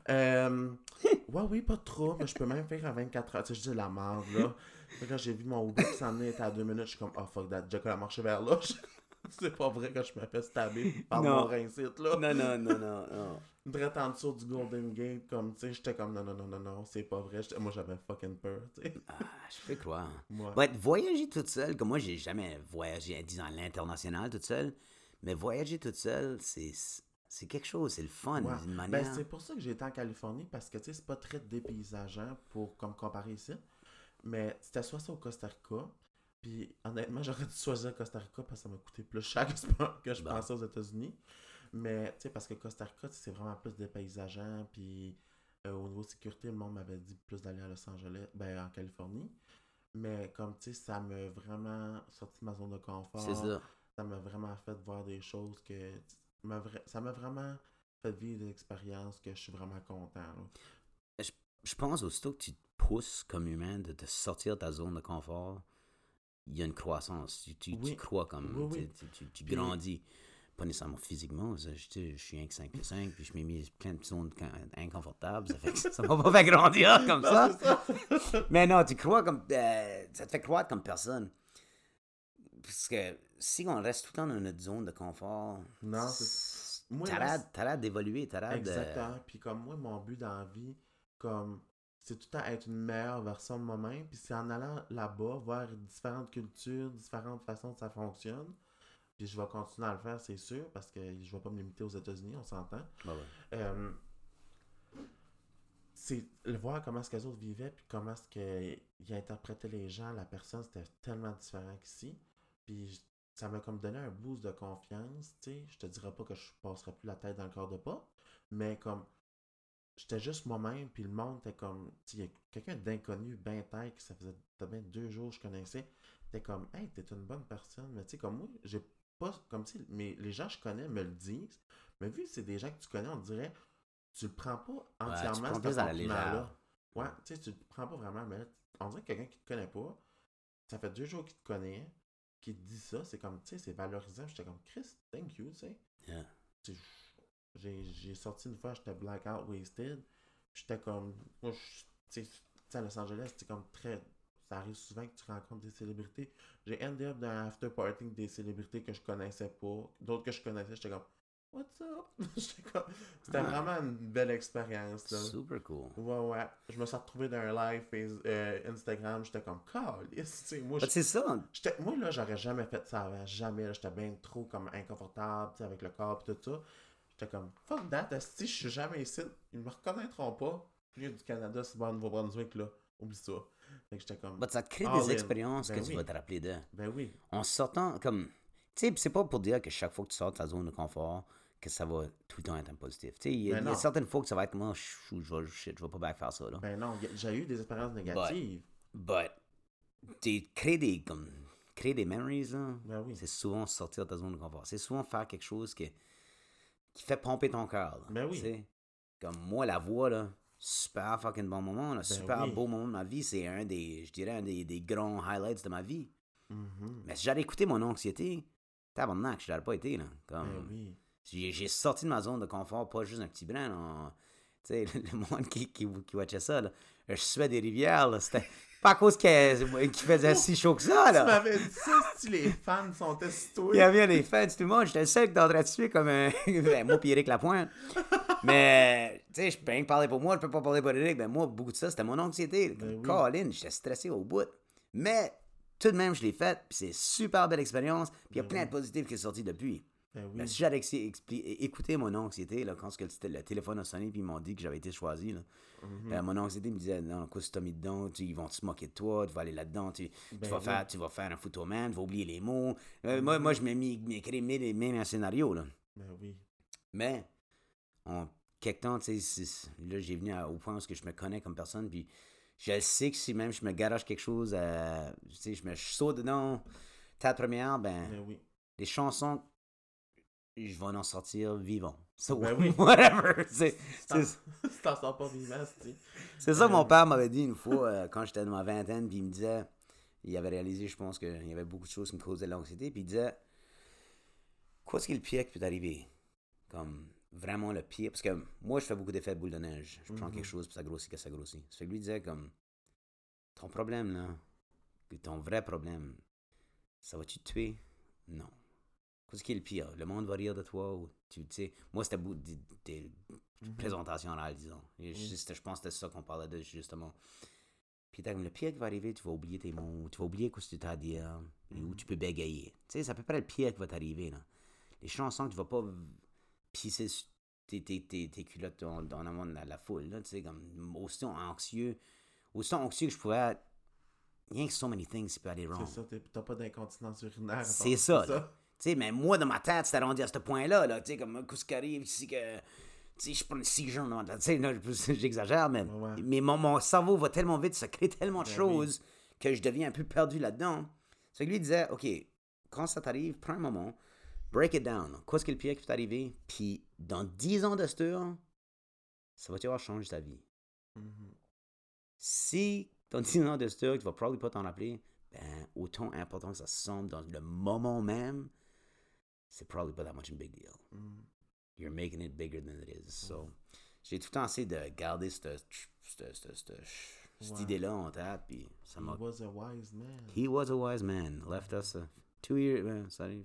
Euh, ouais, oui, pas trop, mais je peux même faire à 24 heures. Tu sais, je dis la merde, là. Fait que là, j'ai vu mon Uber qui s'en est à deux minutes. Je suis comme, oh fuck that, Jack a marché vers là. C'est pas vrai que je me fais stabber par Non. mon rincite, là. Non, non, non, non, non. Direct en dessous du Golden Gate, comme, tu sais, j'étais comme, non, non, non, non, non, c'est pas vrai. J'étais- Moi, j'avais fucking peur, tu sais. Ah, je peux croire. Ouais, voyager toute seule, comme moi, j'ai jamais voyagé, disons, à l'international toute seule, mais voyager toute seule, c'est c'est quelque chose, c'est le fun, Ouais. d'une Ben, manière. c'est pour ça que j'ai été en Californie, parce que, tu sais, c'est pas très dépaysageant pour, comme, comparer ici. Mais c'était soit ça au Costa Rica, puis honnêtement, j'aurais dû choisir Costa Rica parce que ça m'a coûté plus cher que, je pensais aux États-Unis. Mais, tu sais, parce que Costa Rica, c'est vraiment plus dépaysageant, puis euh, au niveau sécurité, le monde m'avait dit plus d'aller à Los Angeles, ben, en Californie. Mais, comme, tu sais, ça m'a vraiment sorti de ma zone de confort c'est ça. ça m'a vraiment fait voir des choses que ça m'a vraiment fait vivre des expériences que je suis vraiment content là. Je pense aussitôt que tu te pousses comme humain de te sortir de ta zone de confort, il y a une croissance. Tu, tu, crois comme. Oui, tu- oui. Tu, grandis. Pas nécessairement physiquement. Je, je suis un que 5 pieds 5, puis je m'ai mis plein de zones inconfortables. Ça fait ça m'a pas fait grandir comme ça. Mais non, tu crois comme. euh, ça te fait croître comme personne. Parce que si on reste tout le temps dans notre zone de confort. Non, c'est- T'as l'air- t'as l'air d'évoluer, t'as l'air de. Exactement. Puis comme moi, mon but dans la vie, comme c'est tout le temps être une meilleure version de moi-même. Puis c'est en allant là-bas, voir différentes cultures, différentes façons que ça fonctionne. Puis je vais continuer à le faire, c'est sûr, parce que je vais pas me limiter aux États-Unis, on s'entend. Ouais. Euh, c'est le voir comment est-ce que les autres vivaient, puis comment est-ce qu'ils interprétaient les gens, la personne, c'était tellement différent qu'ici. Puis ça m'a comme donné un boost de confiance, tu sais. Je te dirais pas que je passerais plus la tête dans le corps de pas, mais comme j'étais juste moi-même, puis le monde était comme, tu il y a quelqu'un d'inconnu, ben tête, que ça faisait bien deux jours que je connaissais, t'es comme, hey, t'es une bonne personne, mais tu sais, comme moi, j'ai pas, comme si, mais les gens que je connais me le disent, mais vu que c'est des gens que tu connais, on dirait, tu le prends pas tu entièrement, prends ce plus à la compliment-là. légère. Ouais, tu sais, tu le prends pas vraiment, mais là, on dirait que quelqu'un qui te connaît pas, ça fait deux jours qu'il te connaît, qui te dit ça, c'est comme, tu sais, c'est valorisant. J'étais comme, Chris, thank you, tu sais. Yeah. J'ai j'ai sorti une fois, j'étais blackout wasted. J'étais comme, moi, tu sais, à Los Angeles, c'est comme très. Ça arrive souvent que tu rencontres des célébrités. J'ai endé up dans un after party des célébrités que je connaissais pas. D'autres que je connaissais, j'étais comme, What's up? J'étais comme- C'était Ah. vraiment une belle expérience. Là. Super cool. Ouais, ouais. Je me suis retrouvé dans un live euh, Instagram. J'étais comme, sais, moi, je- c'est ça. moi, là, j'aurais jamais fait ça avant. Jamais. là. J'étais bien trop comme inconfortable, avec le corps et tout ça. J'étais comme, fuck that, si je suis jamais ici, ils me reconnaîtront pas. Puis du Canada, c'est bon, Nouveau-Brunswick, là. Oublie ça. Fait que j'étais comme, Bah, ça te crée des expériences Ben que tu vas te rappeler de. ben oui. En sortant, comme. Tu sais, c'est pas pour dire que chaque fois que tu sors de ta zone de confort, que ça va tout le temps être un positif. Tu sais, il y, a- Ben y a certaines fois que ça va être moi, je, je, vais- je vais pas bien faire ça, là. Ben non, j'ai eu des expériences négatives. But, tu créer des, comme, créer des memories, là, Ben oui. c'est souvent sortir de ta zone de confort. C'est souvent faire quelque chose que, qui fait pomper ton cœur. Ben oui. Comme moi, la voix, là, super fucking bon moment, là, super oui. beau moment de ma vie. C'est un des, je dirais, un des, des grands highlights de ma vie. Mhm. Mais si j'avais écouté mon anxiété, tabarnak, je l'aurais pas été, là. Comme, Ben oui. j'ai, sorti de ma zone de confort, pas juste un petit brin. Tu sais, le, le monde qui, qui, qui watchait ça, là, je suais des rivières, là, c'était pas à cause qu'il faisait si chaud que ça, Tu là. m'avais dit ça si les fans sont Il y avait des fans, tout le monde. J'étais le seul qui était en train de suer comme un. ben, moi, puis Eric Lapointe. Mais, tu sais, je peux rien parler pour moi, je peux pas parler pour Eric. Ben, moi, beaucoup de ça, c'était mon anxiété. Ben oui. Colin, j'étais stressé au bout. Mais, tout de même, je l'ai fait, puis c'est super belle expérience, puis il y a Ben plein de positifs qui sont sortis depuis. Ben oui. Ben, si j'avais écouté mon anxiété, là, quand le, le téléphone a sonné, puis ils m'ont dit que j'avais été choisi, là, Mhm. euh, mon anxiété me disait, non, quoi, si t'as mis dedans, tu- ils vont se moquer de toi, tu vas aller là-dedans, tu, tu Ben vas, oui. faire, tu vas faire un photoman, tu vas oublier les mots. Euh, moi, moi, je m'ai mis, m'écrit même, même un scénario, là. Ben oui. Mais, en quelque temps, tu sais, là, j'ai venu à- au point où que je me connais comme personne, puis je sais que si même je me garage quelque chose, euh, tu sais, je me je saute dedans, ta première, ben, Ben oui. les chansons, je vais en sortir vivant. So, Ben oui. whatever. C'est T'en- sors pas vivant, c'est. ça que mon père m'avait dit une fois euh, quand j'étais dans ma vingtaine, puis il me disait, il avait réalisé, je pense, qu'il y avait beaucoup de choses qui me causaient de l'anxiété, puis il disait, quoi est-ce qui est le pire qui peut t'arriver? Comme vraiment le pire, parce que moi, je fais beaucoup d'effets de boule de neige. Je prends Mhm. quelque chose, puis ça grossit, que ça grossit. Ça fait que lui disait comme, ton problème, là, que ton vrai problème, ça va-tu te tuer? Non. Qu'est-ce qui est le pire? Le monde va rire de toi ou tu sais. Moi, c'était beaucoup des, des Mhm. présentations orales, disons. Et je, pense que c'était ça qu'on parlait de, justement. Puis t'as comme le pire qui va arriver, tu vas oublier tes mots, tu vas oublier ce que tu as à dire, et où tu peux bégayer. Tu sais, c'est à peu près le pire qui va t'arriver, là. Les chansons que tu vas pas pisser tes, tes, tes, tes culottes dans, dans la, la foule, là, tu sais, comme aussi anxieux, aussi anxieux que je pouvais être. Rien que so many things qui peut aller wrong. C'est ça, t'as pas d'incontinence urinaire. C'est ça. Tu sais, mais moi, dans ma tête, c'était rendu à ce point-là, là. Tu sais, comme, qu'est-ce qui arrive ici que. Tu sais, je prends. Tu sais, là, j'exagère, mais, Ouais, mais mon, mon cerveau va tellement vite, ça crée tellement de Ben choses que je deviens un peu perdu là-dedans. C'est que lui disait, OK, quand ça t'arrive, prends un moment, break it down. Qu'est-ce qui est le pire qui peut t'arriver? Puis, dans 10 ans de ce tour, ça va te changer ta vie? Mhm. Si dans 10 ans de ce tour, tu vas probablement pas t'en rappeler, ben, autant important que ça semble dans le moment même, c'est probably pas that much a big deal. Mhm. You're making it bigger than it is. So, j'ai tout le temps essayé de garder cette, cette, cette, cette, cette Ouais. idée-là en tête, puis ça He was a wise man. He was a wise man. Left us uh, two years... ben, ça arrive...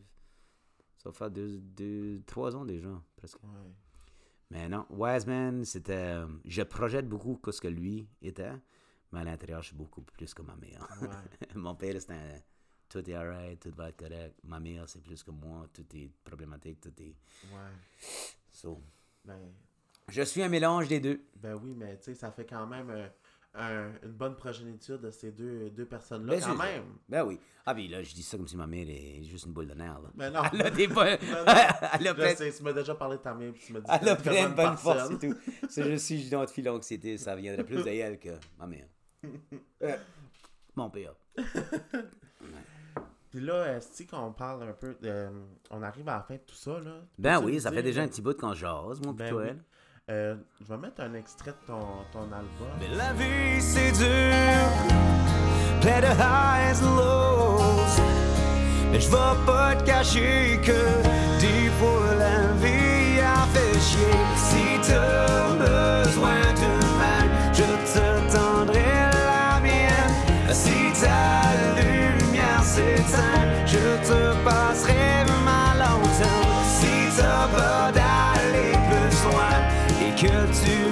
Ça va faire deux, deux, trois ans déjà, presque. Ouais. Mais non, Wise Man, c'était. euh, Je projette beaucoup que ce que lui était, mais à l'intérieur, je suis beaucoup plus comme ma mère. Ouais. Mon père, c'est un. Tout est alright, tout va être correct. Ma mère, c'est plus que moi, tout est problématique, tout est. Ouais. So, Ben, je suis un mélange des deux. ben oui, mais tu sais, ça fait quand même euh, un- une bonne progéniture de ces deux, deux personnes-là, Ben, quand même. Ben oui. Ah, puis là, je dis ça comme si ma mère est juste une boule de nerfs. Là. Mais non. Elle a des bonnes. Ben. Elle a Je plein, sais, tu m'as déjà parlé de ta mère, puis tu m'as dit elle a plein de bonnes forces et tout. C'est juste si je donne l'anxiété, ça viendrait plus d'elle que ma mère. Euh, Mon père. Puis là, est-ce qu'on parle un peu, de- on arrive à la fin de tout ça, là? Ben oui, ça fait déjà là? un petit bout qu'on jase, mon Ben petit oui. Euh, je vais mettre un extrait de ton, ton album. Mais la vie c'est dur, plein de highs and lows. Mais je vais pas te cacher que des fois la vie a fait chier. Si t'as besoin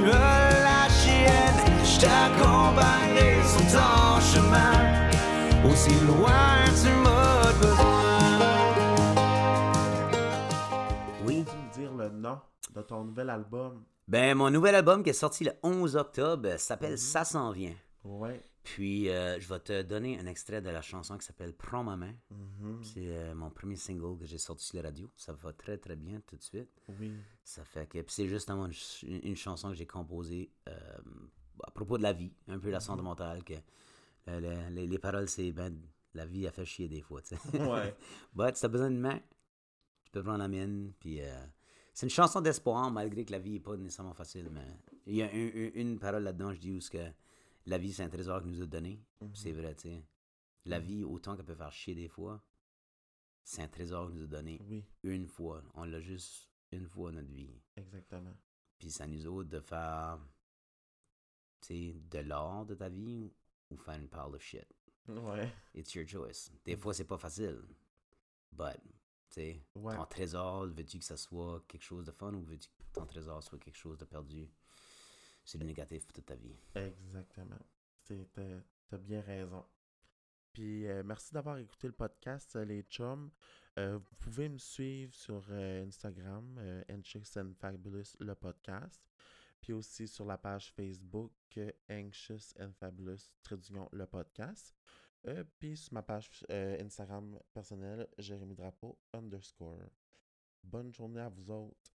tu la chienne, je t'accompagnerai sur ton chemin. Aussi loin tu m'as besoin. Oui. Peux-tu me dire le nom de ton nouvel album? Ben, mon nouvel album qui est sorti le 11 octobre euh, s'appelle. Ça s'en vient. Ouais. Puis, euh, je vais te donner un extrait de la chanson qui s'appelle Prends ma main. Mhm. C'est euh, mon premier single que j'ai sorti sur la radio. Ça va très, très bien tout de suite. Oui. Ça fait que. Puis c'est justement une, ch- une chanson que j'ai composée euh, à propos de la vie, un peu la santé mentale. Que euh, le- les, les paroles, c'est ben, la vie a fait chier des fois, tu sais. Ouais. But si t'as besoin d'une main, tu peux prendre la mienne. Puis euh, c'est une chanson d'espoir, malgré que la vie n'est pas nécessairement facile. Mais il y a un- un- une parole là-dedans, je dis où ce que la vie, c'est un trésor qu'il nous a donné. C'est vrai, tu sais. La vie, autant qu'elle peut faire chier des fois, c'est un trésor qu'il nous a donné Oui, une fois. On l'a juste une fois notre vie. exactement. Puis ça nous autres de faire, tu sais, de l'or de ta vie ou faire une pile of shit. Ouais. It's your choice. Des fois, c'est pas facile. But, tu sais, Ouais. ton trésor, veux-tu que ça soit quelque chose de fun ou veux-tu que ton trésor soit quelque chose de perdu? C'est le négatif toute ta vie. Exactement. T'as bien raison. Puis euh, merci d'avoir écouté le podcast, euh, les chums. Euh, vous pouvez me suivre sur Instagram, euh, Anxious and Fabulous, le podcast. Puis aussi sur la page Facebook, Anxious and Fabulous, trait d'union, le podcast. Puis sur ma page Instagram personnelle, Jérémy Drapeau underscore. Bonne journée à vous autres.